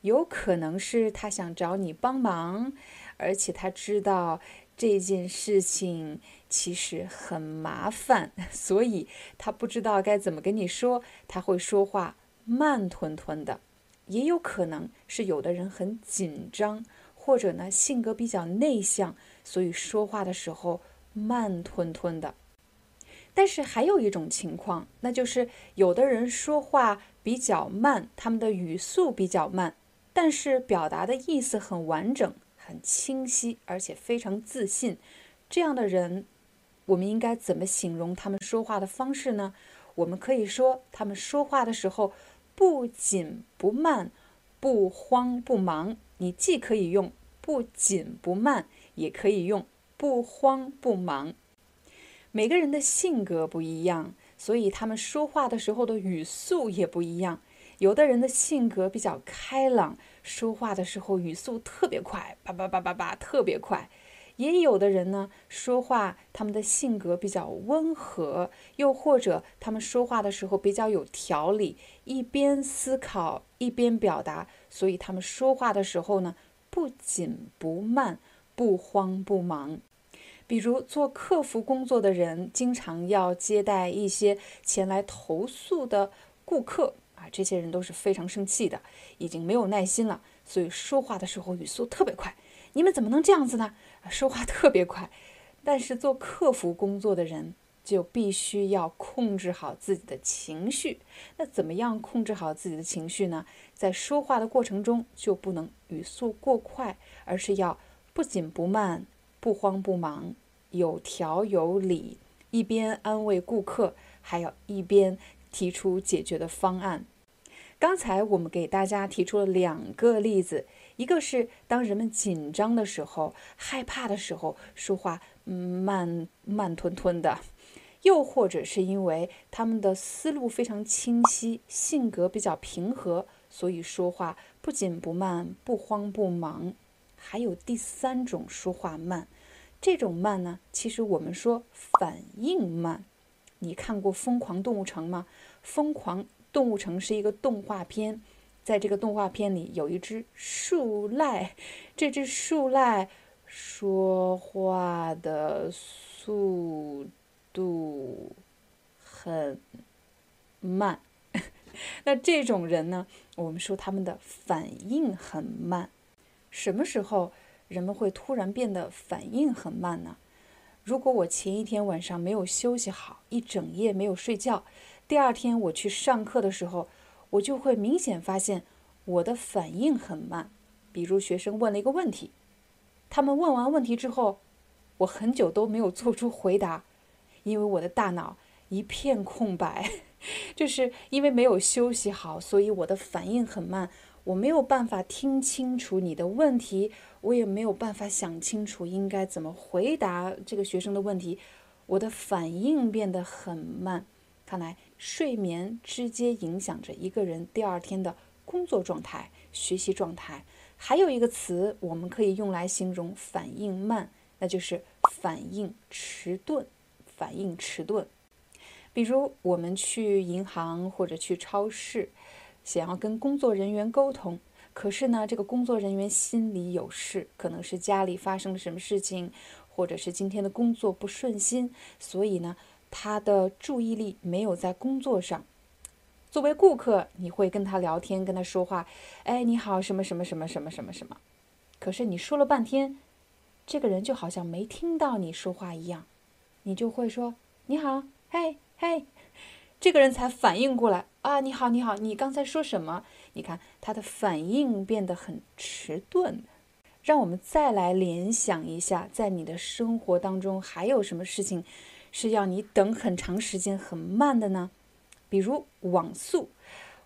[SPEAKER 1] 有可能是他想找你帮忙，而且他知道这件事情其实很麻烦，所以他不知道该怎么跟你说，他会说话慢吞吞的。也有可能是有的人很紧张，或者呢性格比较内向，所以说话的时候慢吞吞的。但是还有一种情况，那就是有的人说话比较慢，他们的语速比较慢，但是表达的意思很完整、很清晰，而且非常自信。这样的人，我们应该怎么形容他们说话的方式呢？我们可以说，他们说话的时候不紧不慢，不慌不忙。你既可以用不紧不慢，也可以用不慌不忙。每个人的性格不一样，所以他们说话的时候的语速也不一样。有的人的性格比较开朗，说话的时候语速特别快，叭叭叭叭叭，特别快；也有的人呢，说话他们的性格比较温和，又或者他们说话的时候比较有条理，一边思考一边表达，所以他们说话的时候呢，不紧不慢，不慌不忙。比如做客服工作的人，经常要接待一些前来投诉的顾客啊，这些人都是非常生气的，已经没有耐心了，所以说话的时候语速特别快。你们怎么能这样子呢？说话特别快。但是做客服工作的人就必须要控制好自己的情绪。那怎么样控制好自己的情绪呢？在说话的过程中就不能语速过快，而是要不紧不慢，不慌不忙。有条有理，一边安慰顾客，还要一边提出解决的方案。刚才我们给大家提出了两个例子，一个是当人们紧张的时候、害怕的时候，说话慢慢吞吞的；又或者是因为他们的思路非常清晰，性格比较平和，所以说话不紧不慢，不慌不忙。还有第三种说话慢。这种慢呢，其实我们说反应慢。你看过《疯狂动物城》吗？《疯狂动物城》是一个动画片，在这个动画片里有一只树赖，这只树赖说话的速度很慢。那这种人呢，我们说他们的反应很慢。什么时候？人们会突然变得反应很慢呢？如果我前一天晚上没有休息好，一整夜没有睡觉，第二天我去上课的时候，我就会明显发现我的反应很慢。比如学生问了一个问题，他们问完问题之后，我很久都没有做出回答，因为我的大脑一片空白，就是因为没有休息好，所以我的反应很慢。我没有办法听清楚你的问题，我也没有办法想清楚应该怎么回答这个学生的问题，我的反应变得很慢。看来睡眠直接影响着一个人第二天的工作状态、学习状态。还有一个词我们可以用来形容反应慢，那就是反应迟钝。反应迟钝，比如我们去银行或者去超市。想要跟工作人员沟通，可是呢，这个工作人员心里有事，可能是家里发生了什么事情，或者是今天的工作不顺心，所以呢，他的注意力没有在工作上。作为顾客，你会跟他聊天，跟他说话，哎，你好，什么什么什么什么什么什么。可是你说了半天，这个人就好像没听到你说话一样，你就会说，你好，嘿，嘿。这个人才反应过来啊！你好，你好，你刚才说什么？你看他的反应变得很迟钝。让我们再来联想一下，在你的生活当中还有什么事情是要你等很长时间、很慢的呢？比如网速，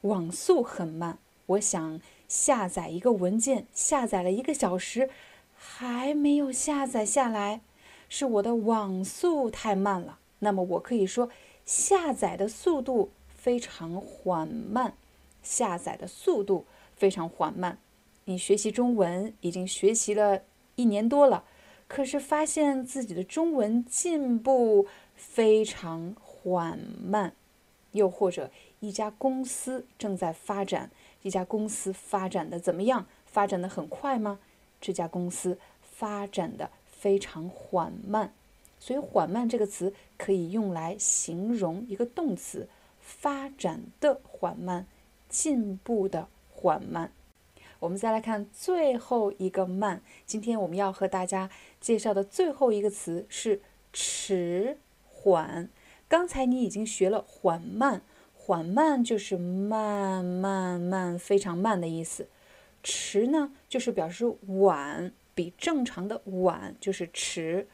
[SPEAKER 1] 网速很慢。我想下载一个文件，下载了一个小时，还没有下载下来，是我的网速太慢了。那么我可以说。下载的速度非常缓慢，下载的速度非常缓慢。你学习中文已经学习了一年多了，可是发现自己的中文进步非常缓慢。又或者一家公司正在发展，一家公司发展的怎么样？发展的很快吗？这家公司发展的非常缓慢。所以“缓慢”这个词可以用来形容一个动词发展的缓慢、进步的缓慢。我们再来看最后一个“慢”。今天我们要和大家介绍的最后一个词是“迟缓”。刚才你已经学了“缓慢”，“缓慢”就是慢、慢、慢，非常慢的意思。“迟”呢，就是表示晚，比正常的晚就是迟。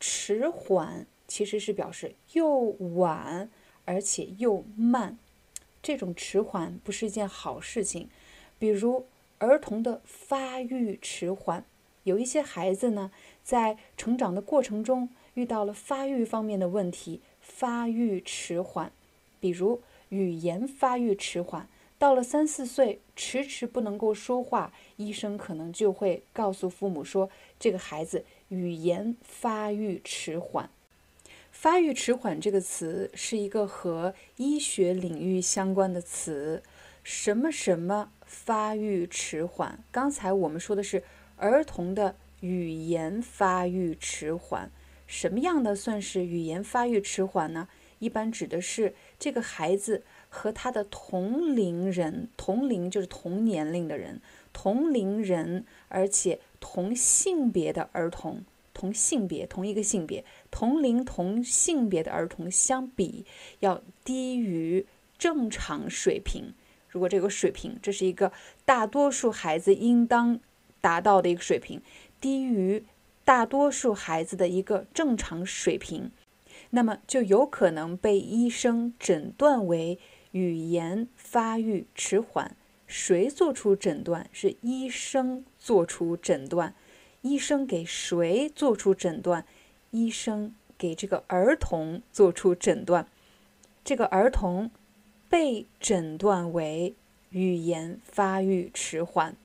[SPEAKER 1] 迟缓其实是表示又晚而且又慢，这种迟缓不是一件好事情。比如儿童的发育迟缓，有一些孩子呢，在成长的过程中遇到了发育方面的问题，发育迟缓，比如语言发育迟缓，到了三四岁，迟迟不能够说话，医生可能就会告诉父母说，这个孩子语言发育迟缓。发育迟缓这个词是一个和医学领域相关的词，什么什么发育迟缓？刚才我们说的是儿童的语言发育迟缓，什么样的算是语言发育迟缓呢？一般指的是这个孩子和他的同龄人，同龄就是同年龄的人，同龄人，而且同性别的儿童。同性别、同一个性别、同龄同性别的儿童相比，要低于正常水平。如果这个水平，这是一个大多数孩子应当达到的一个水平，低于大多数孩子的一个正常水平，那么就有可能被医生诊断为语言发育迟缓。谁做出诊断？是医生做出诊断。医生给谁做出诊断？医生给这个儿童做出诊断。这个儿童被诊断为语言发育迟缓。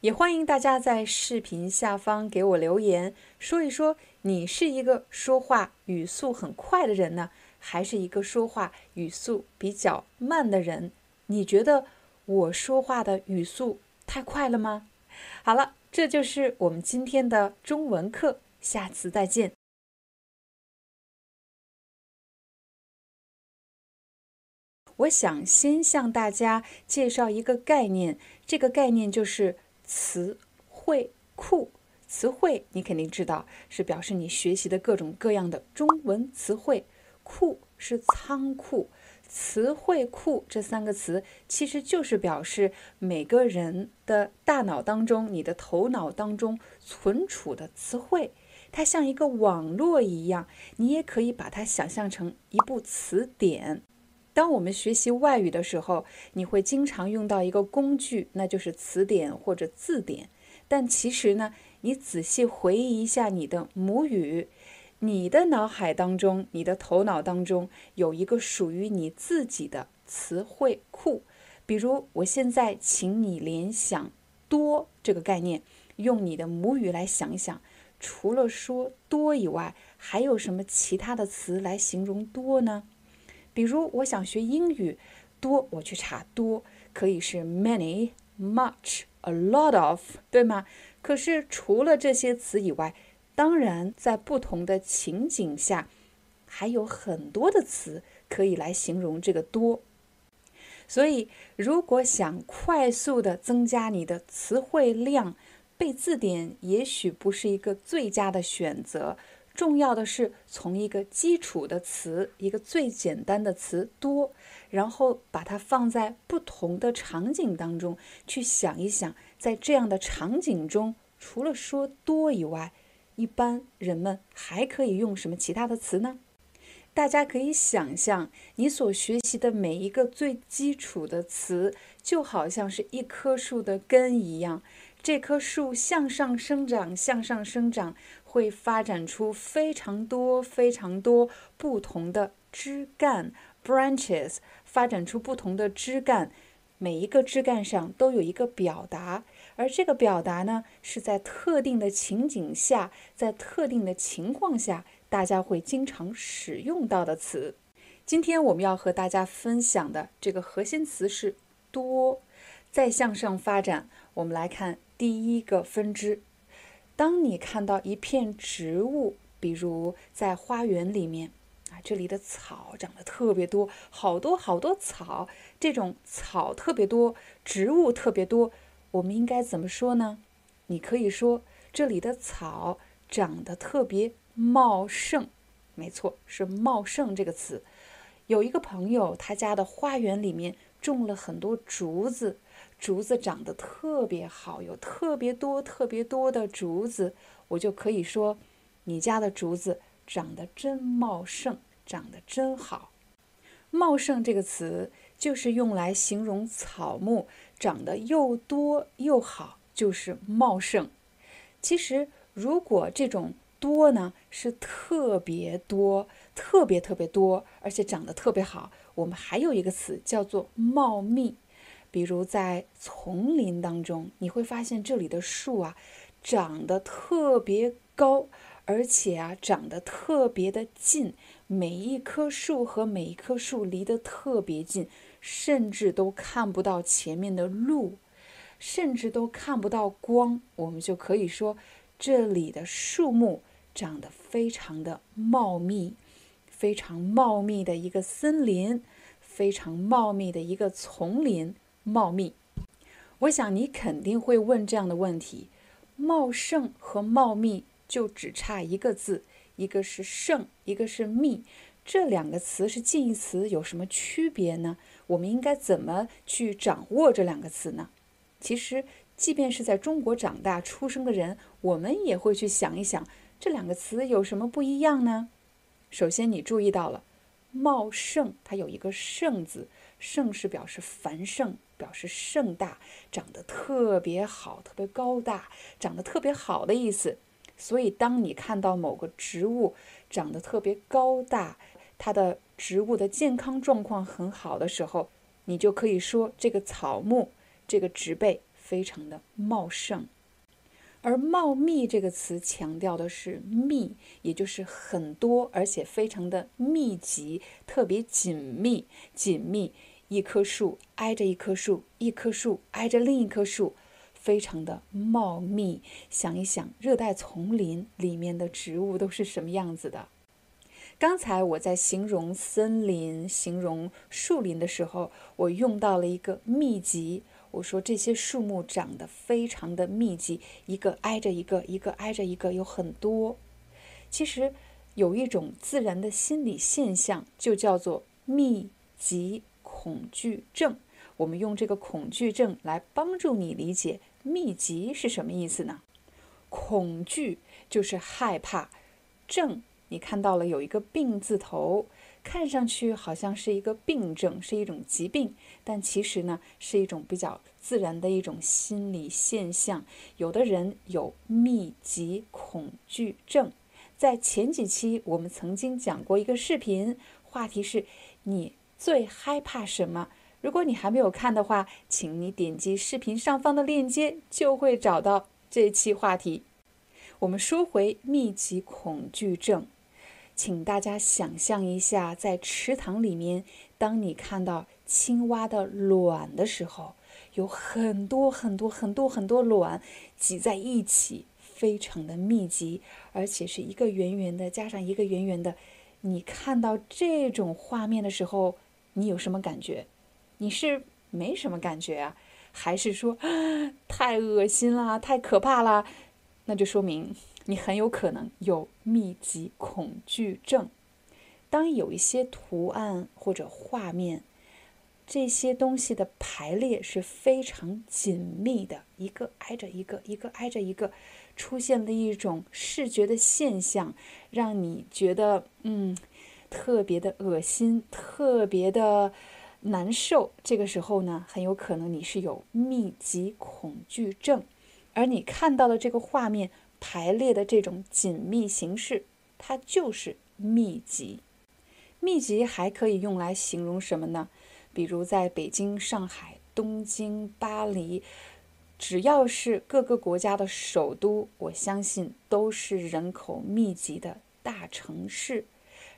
[SPEAKER 1] 也欢迎大家在视频下方给我留言，说一说你是一个说话语速很快的人呢，还是一个说话语速比较慢的人？你觉得我说话的语速太快了吗？好了。这就是我们今天的中文课，下次再见。我想先向大家介绍一个概念，这个概念就是词汇库。词汇你肯定知道，是表示你学习的各种各样的中文词汇，库是仓库。词汇库这三个词其实就是表示每个人的大脑当中、你的头脑当中存储的词汇，它像一个网络一样，你也可以把它想象成一部词典。当我们学习外语的时候，你会经常用到一个工具，那就是词典或者字典。但其实呢，你仔细回忆一下你的母语。你的脑海当中，你的头脑当中有一个属于你自己的词汇库。比如，我现在请你联想“多”这个概念，用你的母语来想一想，除了说“多”以外，还有什么其他的词来形容“多”呢？比如，我想学英语，“多”我去查“多”，可以是 many、much、a lot of，对吗？可是除了这些词以外，当然，在不同的情景下，还有很多的词可以来形容这个多。所以，如果想快速的增加你的词汇量，背字典也许不是一个最佳的选择。重要的是从一个基础的词，一个最简单的词“多”，然后把它放在不同的场景当中去想一想，在这样的场景中，除了说“多”以外，一般人们还可以用什么其他的词呢？大家可以想象，你所学习的每一个最基础的词，就好像是一棵树的根一样。这棵树向上生长，向上生长，会发展出非常多、非常多不同的枝干 （branches），发展出不同的枝干。每一个枝干上都有一个表达。而这个表达呢，是在特定的情景下，在特定的情况下，大家会经常使用到的词。今天我们要和大家分享的这个核心词是“多”。再向上发展，我们来看第一个分支。当你看到一片植物，比如在花园里面啊，这里的草长得特别多，好多好多草，这种草特别多，植物特别多。我们应该怎么说呢？你可以说这里的草长得特别茂盛，没错，是茂盛这个词。有一个朋友，他家的花园里面种了很多竹子，竹子长得特别好，有特别多、特别多的竹子。我就可以说，你家的竹子长得真茂盛，长得真好。茂盛这个词就是用来形容草木。长得又多又好，就是茂盛。其实，如果这种多呢是特别多、特别特别多，而且长得特别好，我们还有一个词叫做茂密。比如在丛林当中，你会发现这里的树啊，长得特别高，而且啊，长得特别的近。每一棵树和每一棵树离得特别近，甚至都看不到前面的路，甚至都看不到光。我们就可以说，这里的树木长得非常的茂密，非常茂密的一个森林，非常茂密的一个丛林。茂密，我想你肯定会问这样的问题：茂盛和茂密就只差一个字。一个是盛，一个是密，这两个词是近义词，有什么区别呢？我们应该怎么去掌握这两个词呢？其实，即便是在中国长大出生的人，我们也会去想一想，这两个词有什么不一样呢？首先，你注意到了茂盛，它有一个盛字，盛是表示繁盛，表示盛大，长得特别好，特别高大，长得特别好的意思。所以，当你看到某个植物长得特别高大，它的植物的健康状况很好的时候，你就可以说这个草木、这个植被非常的茂盛。而“茂密”这个词强调的是密，也就是很多，而且非常的密集，特别紧密。紧密，一棵树挨着一棵树，一棵树挨着另一棵树。非常的茂密，想一想，热带丛林里面的植物都是什么样子的？刚才我在形容森林、形容树林的时候，我用到了一个密集。我说这些树木长得非常的密集，一个挨着一个，一个挨着一个，有很多。其实有一种自然的心理现象，就叫做密集恐惧症。我们用这个恐惧症来帮助你理解。密集是什么意思呢？恐惧就是害怕，症你看到了有一个病字头，看上去好像是一个病症，是一种疾病，但其实呢是一种比较自然的一种心理现象。有的人有密集恐惧症，在前几期我们曾经讲过一个视频，话题是你最害怕什么？如果你还没有看的话，请你点击视频上方的链接，就会找到这期话题。我们说回密集恐惧症，请大家想象一下，在池塘里面，当你看到青蛙的卵的时候，有很多很多很多很多卵挤在一起，非常的密集，而且是一个圆圆的加上一个圆圆的。你看到这种画面的时候，你有什么感觉？你是没什么感觉啊，还是说太恶心了、太可怕了？那就说明你很有可能有密集恐惧症。当有一些图案或者画面，这些东西的排列是非常紧密的，一个挨着一个，一个挨着一个，出现了一种视觉的现象，让你觉得嗯，特别的恶心，特别的。难受，这个时候呢，很有可能你是有密集恐惧症，而你看到的这个画面排列的这种紧密形式，它就是密集。密集还可以用来形容什么呢？比如在北京、上海、东京、巴黎，只要是各个国家的首都，我相信都是人口密集的大城市，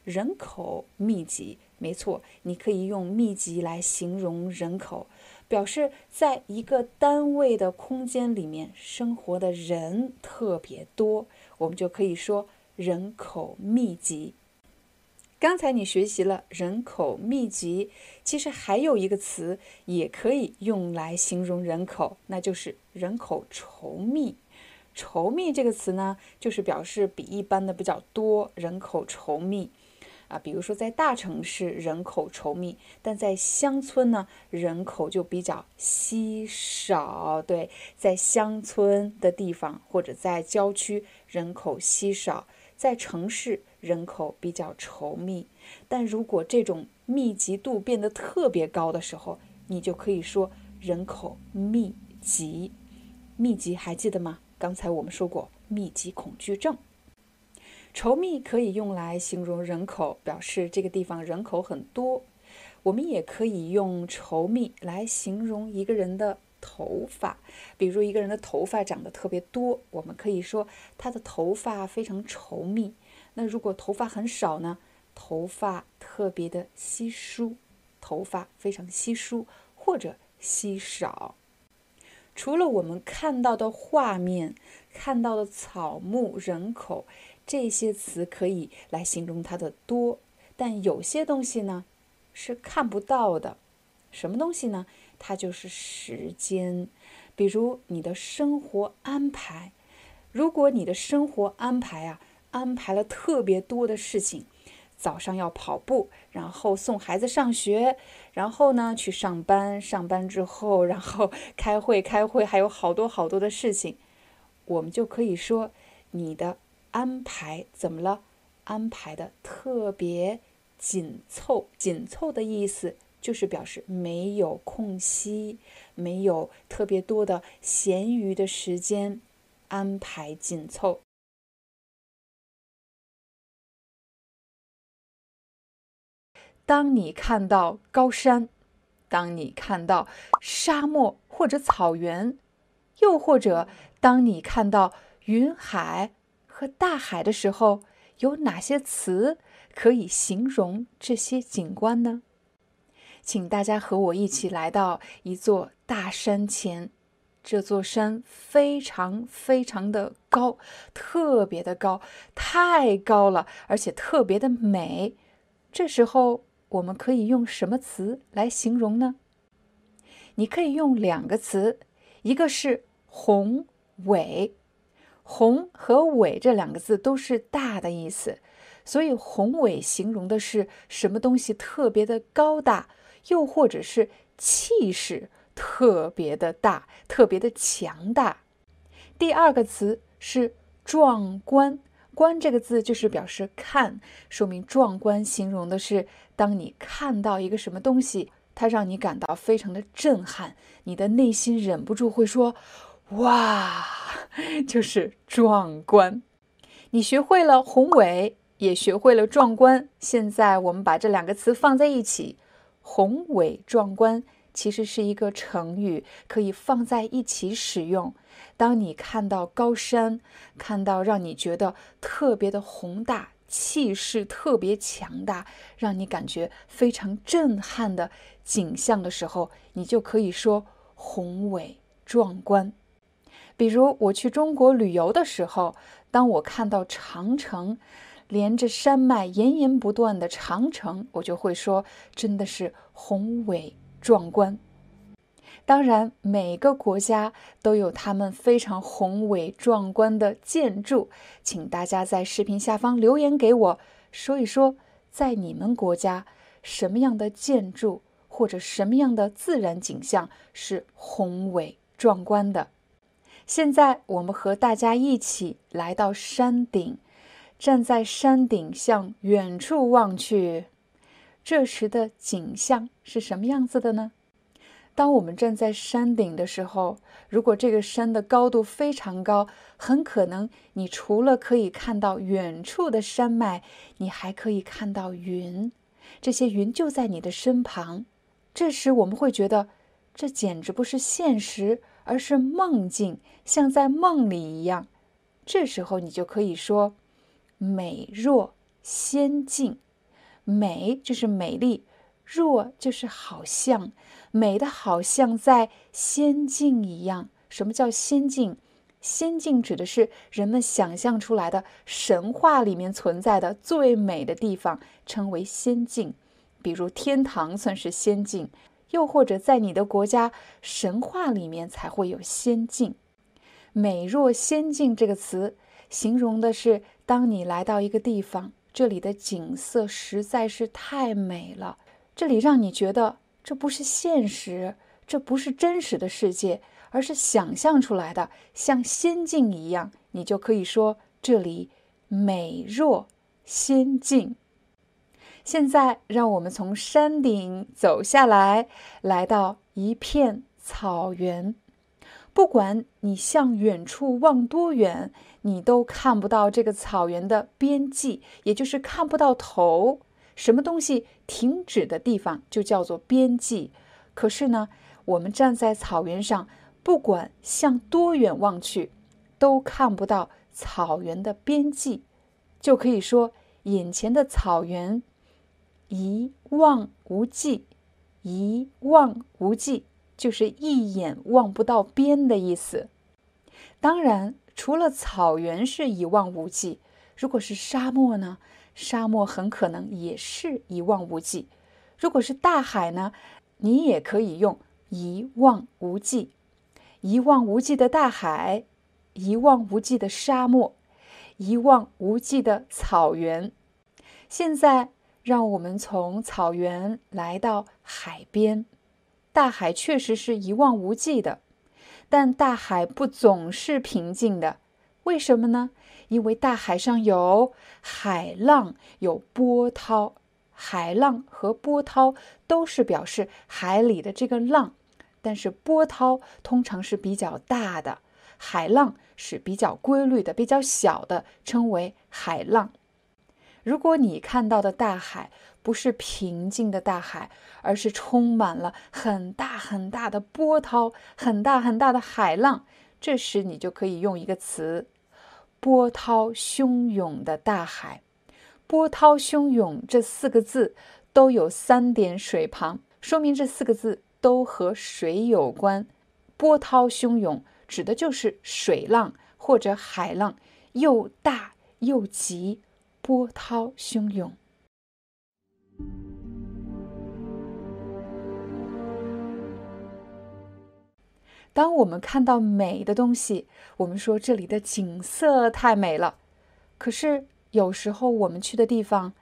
[SPEAKER 1] 人口密集。没错，你可以用密集来形容人口，表示在一个单位的空间里面生活的人特别多，我们就可以说人口密集。刚才你学习了人口密集，其实还有一个词也可以用来形容人口，那就是人口稠密。稠密这个词呢，就是表示比一般的比较多，人口稠密。啊，比如说在大城市人口稠密，但在乡村呢，人口就比较稀少。对，在乡村的地方或者在郊区人口稀少，在城市人口比较稠密。但如果这种密集度变得特别高的时候，你就可以说人口密集。密集还记得吗？刚才我们说过密集恐惧症。稠密可以用来形容人口，表示这个地方人口很多。我们也可以用稠密来形容一个人的头发，比如一个人的头发长得特别多，我们可以说他的头发非常稠密。那如果头发很少呢？头发特别的稀疏，头发非常稀疏或者稀少。除了我们看到的画面、看到的草木、人口这些词可以来形容它的多，但有些东西呢是看不到的。什么东西呢？它就是时间。比如你的生活安排，如果你的生活安排啊安排了特别多的事情。早上要跑步，然后送孩子上学，然后呢去上班，上班之后，然后开会，开会，还有好多好多的事情，我们就可以说你的安排怎么了？安排的特别紧凑，紧凑的意思就是表示没有空隙，没有特别多的闲余的时间，安排紧凑。当你看到高山，当你看到沙漠或者草原，又或者当你看到云海和大海的时候，有哪些词可以形容这些景观呢？请大家和我一起来到一座大山前，这座山非常非常的高，特别的高，太高了，而且特别的美。这时候。我们可以用什么词来形容呢？你可以用两个词，一个是宏伟，宏和伟这两个字都是大的意思，所以宏伟形容的是什么东西特别的高大，又或者是气势特别的大，特别的强大。第二个词是壮观。观这个字就是表示看，说明壮观，形容的是当你看到一个什么东西，它让你感到非常的震撼，你的内心忍不住会说：“哇！” 就是壮观。你学会了宏伟，也学会了壮观。现在我们把这两个词放在一起，宏伟壮观。其实是一个成语，可以放在一起使用。当你看到高山，看到让你觉得特别的宏大、气势特别强大，让你感觉非常震撼的景象的时候，你就可以说宏伟壮观。比如我去中国旅游的时候，当我看到长城，连着山脉延延不断的长城，我就会说，真的是宏伟。壮观。当然，每个国家都有他们非常宏伟壮观的建筑，请大家在视频下方留言给我，说一说，在你们国家什么样的建筑或者什么样的自然景象是宏伟壮观的。现在，我们和大家一起来到山顶，站在山顶向远处望去。这时的景象是什么样子的呢？当我们站在山顶的时候，如果这个山的高度非常高，很可能你除了可以看到远处的山脉，你还可以看到云。这些云就在你的身旁。这时我们会觉得，这简直不是现实，而是梦境，像在梦里一样。这时候你就可以说：“美若仙境。”美就是美丽，若就是好像，美的好像在仙境一样。什么叫仙境？仙境指的是人们想象出来的神话里面存在的最美的地方，称为仙境。比如天堂算是仙境，又或者在你的国家神话里面才会有仙境。美若仙境这个词，形容的是当你来到一个地方。这里的景色实在是太美了，这里让你觉得这不是现实，这不是真实的世界，而是想象出来的，像仙境一样。你就可以说这里美若仙境。现在，让我们从山顶走下来，来到一片草原。不管你向远处望多远，你都看不到这个草原的边际，也就是看不到头。什么东西停止的地方就叫做边际。可是呢，我们站在草原上，不管向多远望去，都看不到草原的边际，就可以说眼前的草原一望无际。一望无际就是一眼望不到边的意思。当然，除了草原是一望无际，如果是沙漠呢？沙漠很可能也是一望无际。如果是大海呢？你也可以用一望无际。一望无际的大海，一望无际的沙漠，一望无际的草原。现在。让我们从草原来到海边，大海确实是一望无际的，但大海不总是平静的。为什么呢？因为大海上有海浪，有波涛。海浪和波涛都是表示海里的这个浪，但是波涛通常是比较大的，海浪是比较规律的、比较小的，称为海浪。如果你看到的大海不是平静的大海，而是充满了很大很大的波涛、很大很大的海浪，这时你就可以用一个词：波涛汹涌的大海。波涛汹涌这四个字都有三点水旁，说明这四个字都和水有关。波涛汹涌指的就是水浪或者海浪，又大又急。波涛汹涌。当我们看到美的东西，我们说这里的景色太美了。可是有时候我们去的地方，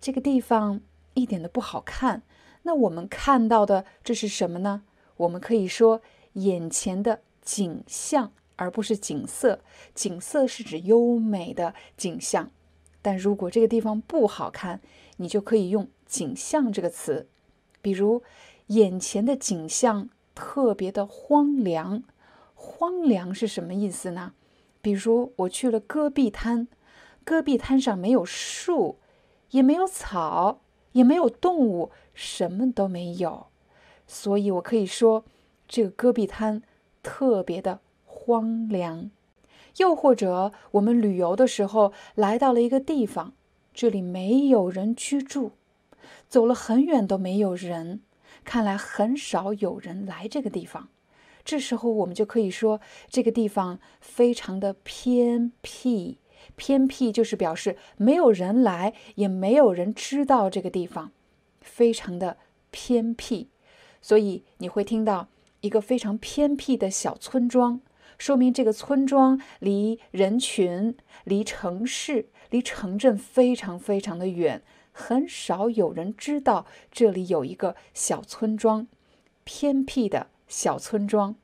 [SPEAKER 1] 这个地方一点都不好看。那我们看到的这是什么呢？我们可以说眼前的景象，而不是景色。景色是指优美的景象。但如果这个地方不好看，你就可以用“景象”这个词。比如，眼前的景象特别的荒凉。荒凉是什么意思呢？比如我去了戈壁滩，戈壁滩上没有树，也没有草，也没有动物，什么都没有。所以我可以说，这个戈壁滩特别的荒凉。又或者，我们旅游的时候来到了一个地方，这里没有人居住，走了很远都没有人，看来很少有人来这个地方。这时候我们就可以说，这个地方非常的偏僻。偏僻就是表示没有人来，也没有人知道这个地方，非常的偏僻。所以你会听到一个非常偏僻的小村庄。说明这个村庄离人群、离城市、离城镇非常非常的远，很少有人知道这里有一个小村庄，偏僻的小村庄，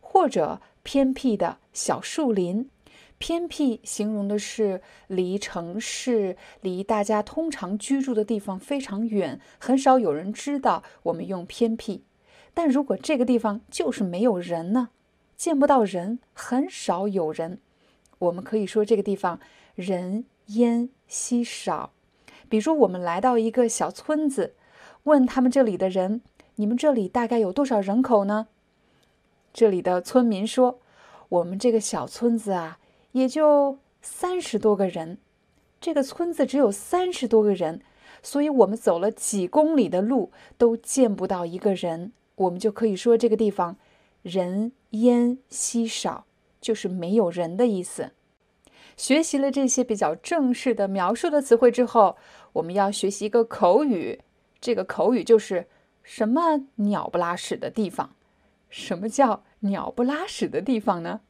[SPEAKER 1] 或者偏僻的小树林。偏僻形容的是离城市、离大家通常居住的地方非常远，很少有人知道。我们用偏僻，但如果这个地方就是没有人呢？见不到人，很少有人。我们可以说这个地方人烟稀少。比如我们来到一个小村子，问他们这里的人：“你们这里大概有多少人口呢？”这里的村民说：“我们这个小村子啊，也就三十多个人。这个村子只有三十多个人，所以我们走了几公里的路都见不到一个人。我们就可以说这个地方。”人烟稀少，就是没有人的意思。学习了这些比较正式的描述的词汇之后，我们要学习一个口语。这个口语就是什么鸟不拉屎的地方？什么叫鸟不拉屎的地方呢？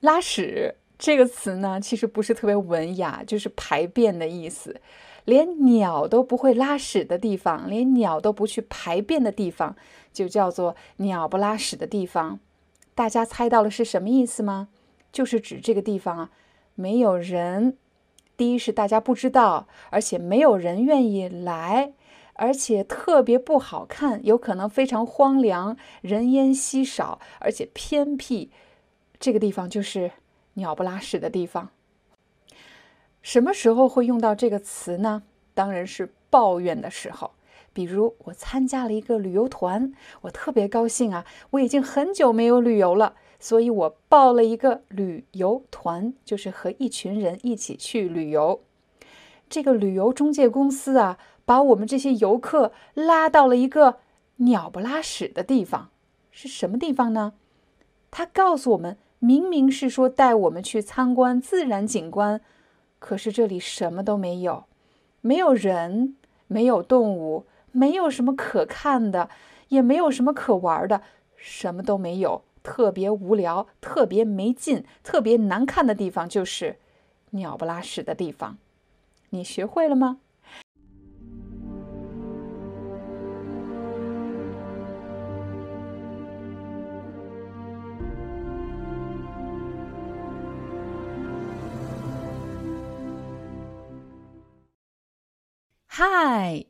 [SPEAKER 1] 拉屎这个词呢，其实不是特别文雅，就是排便的意思。连鸟都不会拉屎的地方，连鸟都不去排便的地方，就叫做鸟不拉屎的地方。大家猜到了是什么意思吗？就是指这个地方啊，没有人。第一是大家不知道，而且没有人愿意来，而且特别不好看，有可能非常荒凉，人烟稀少，而且偏僻。这个地方就是鸟不拉屎的地方。什么时候会用到这个词呢？当然是抱怨的时候。比如，我参加了一个旅游团，我特别高兴啊！我已经很久没有旅游了，所以我报了一个旅游团，就是和一群人一起去旅游。这个旅游中介公司啊，把我们这些游客拉到了一个鸟不拉屎的地方，是什么地方呢？他告诉我们，明明是说带我们去参观自然景观，可是这里什么都没有，没有人，没有动物。没有什么可看的，也没有什么可玩的，什么都没有，特别无聊，特别没劲，特别难看的地方就是鸟不拉屎的地方。你学会了吗？Hi。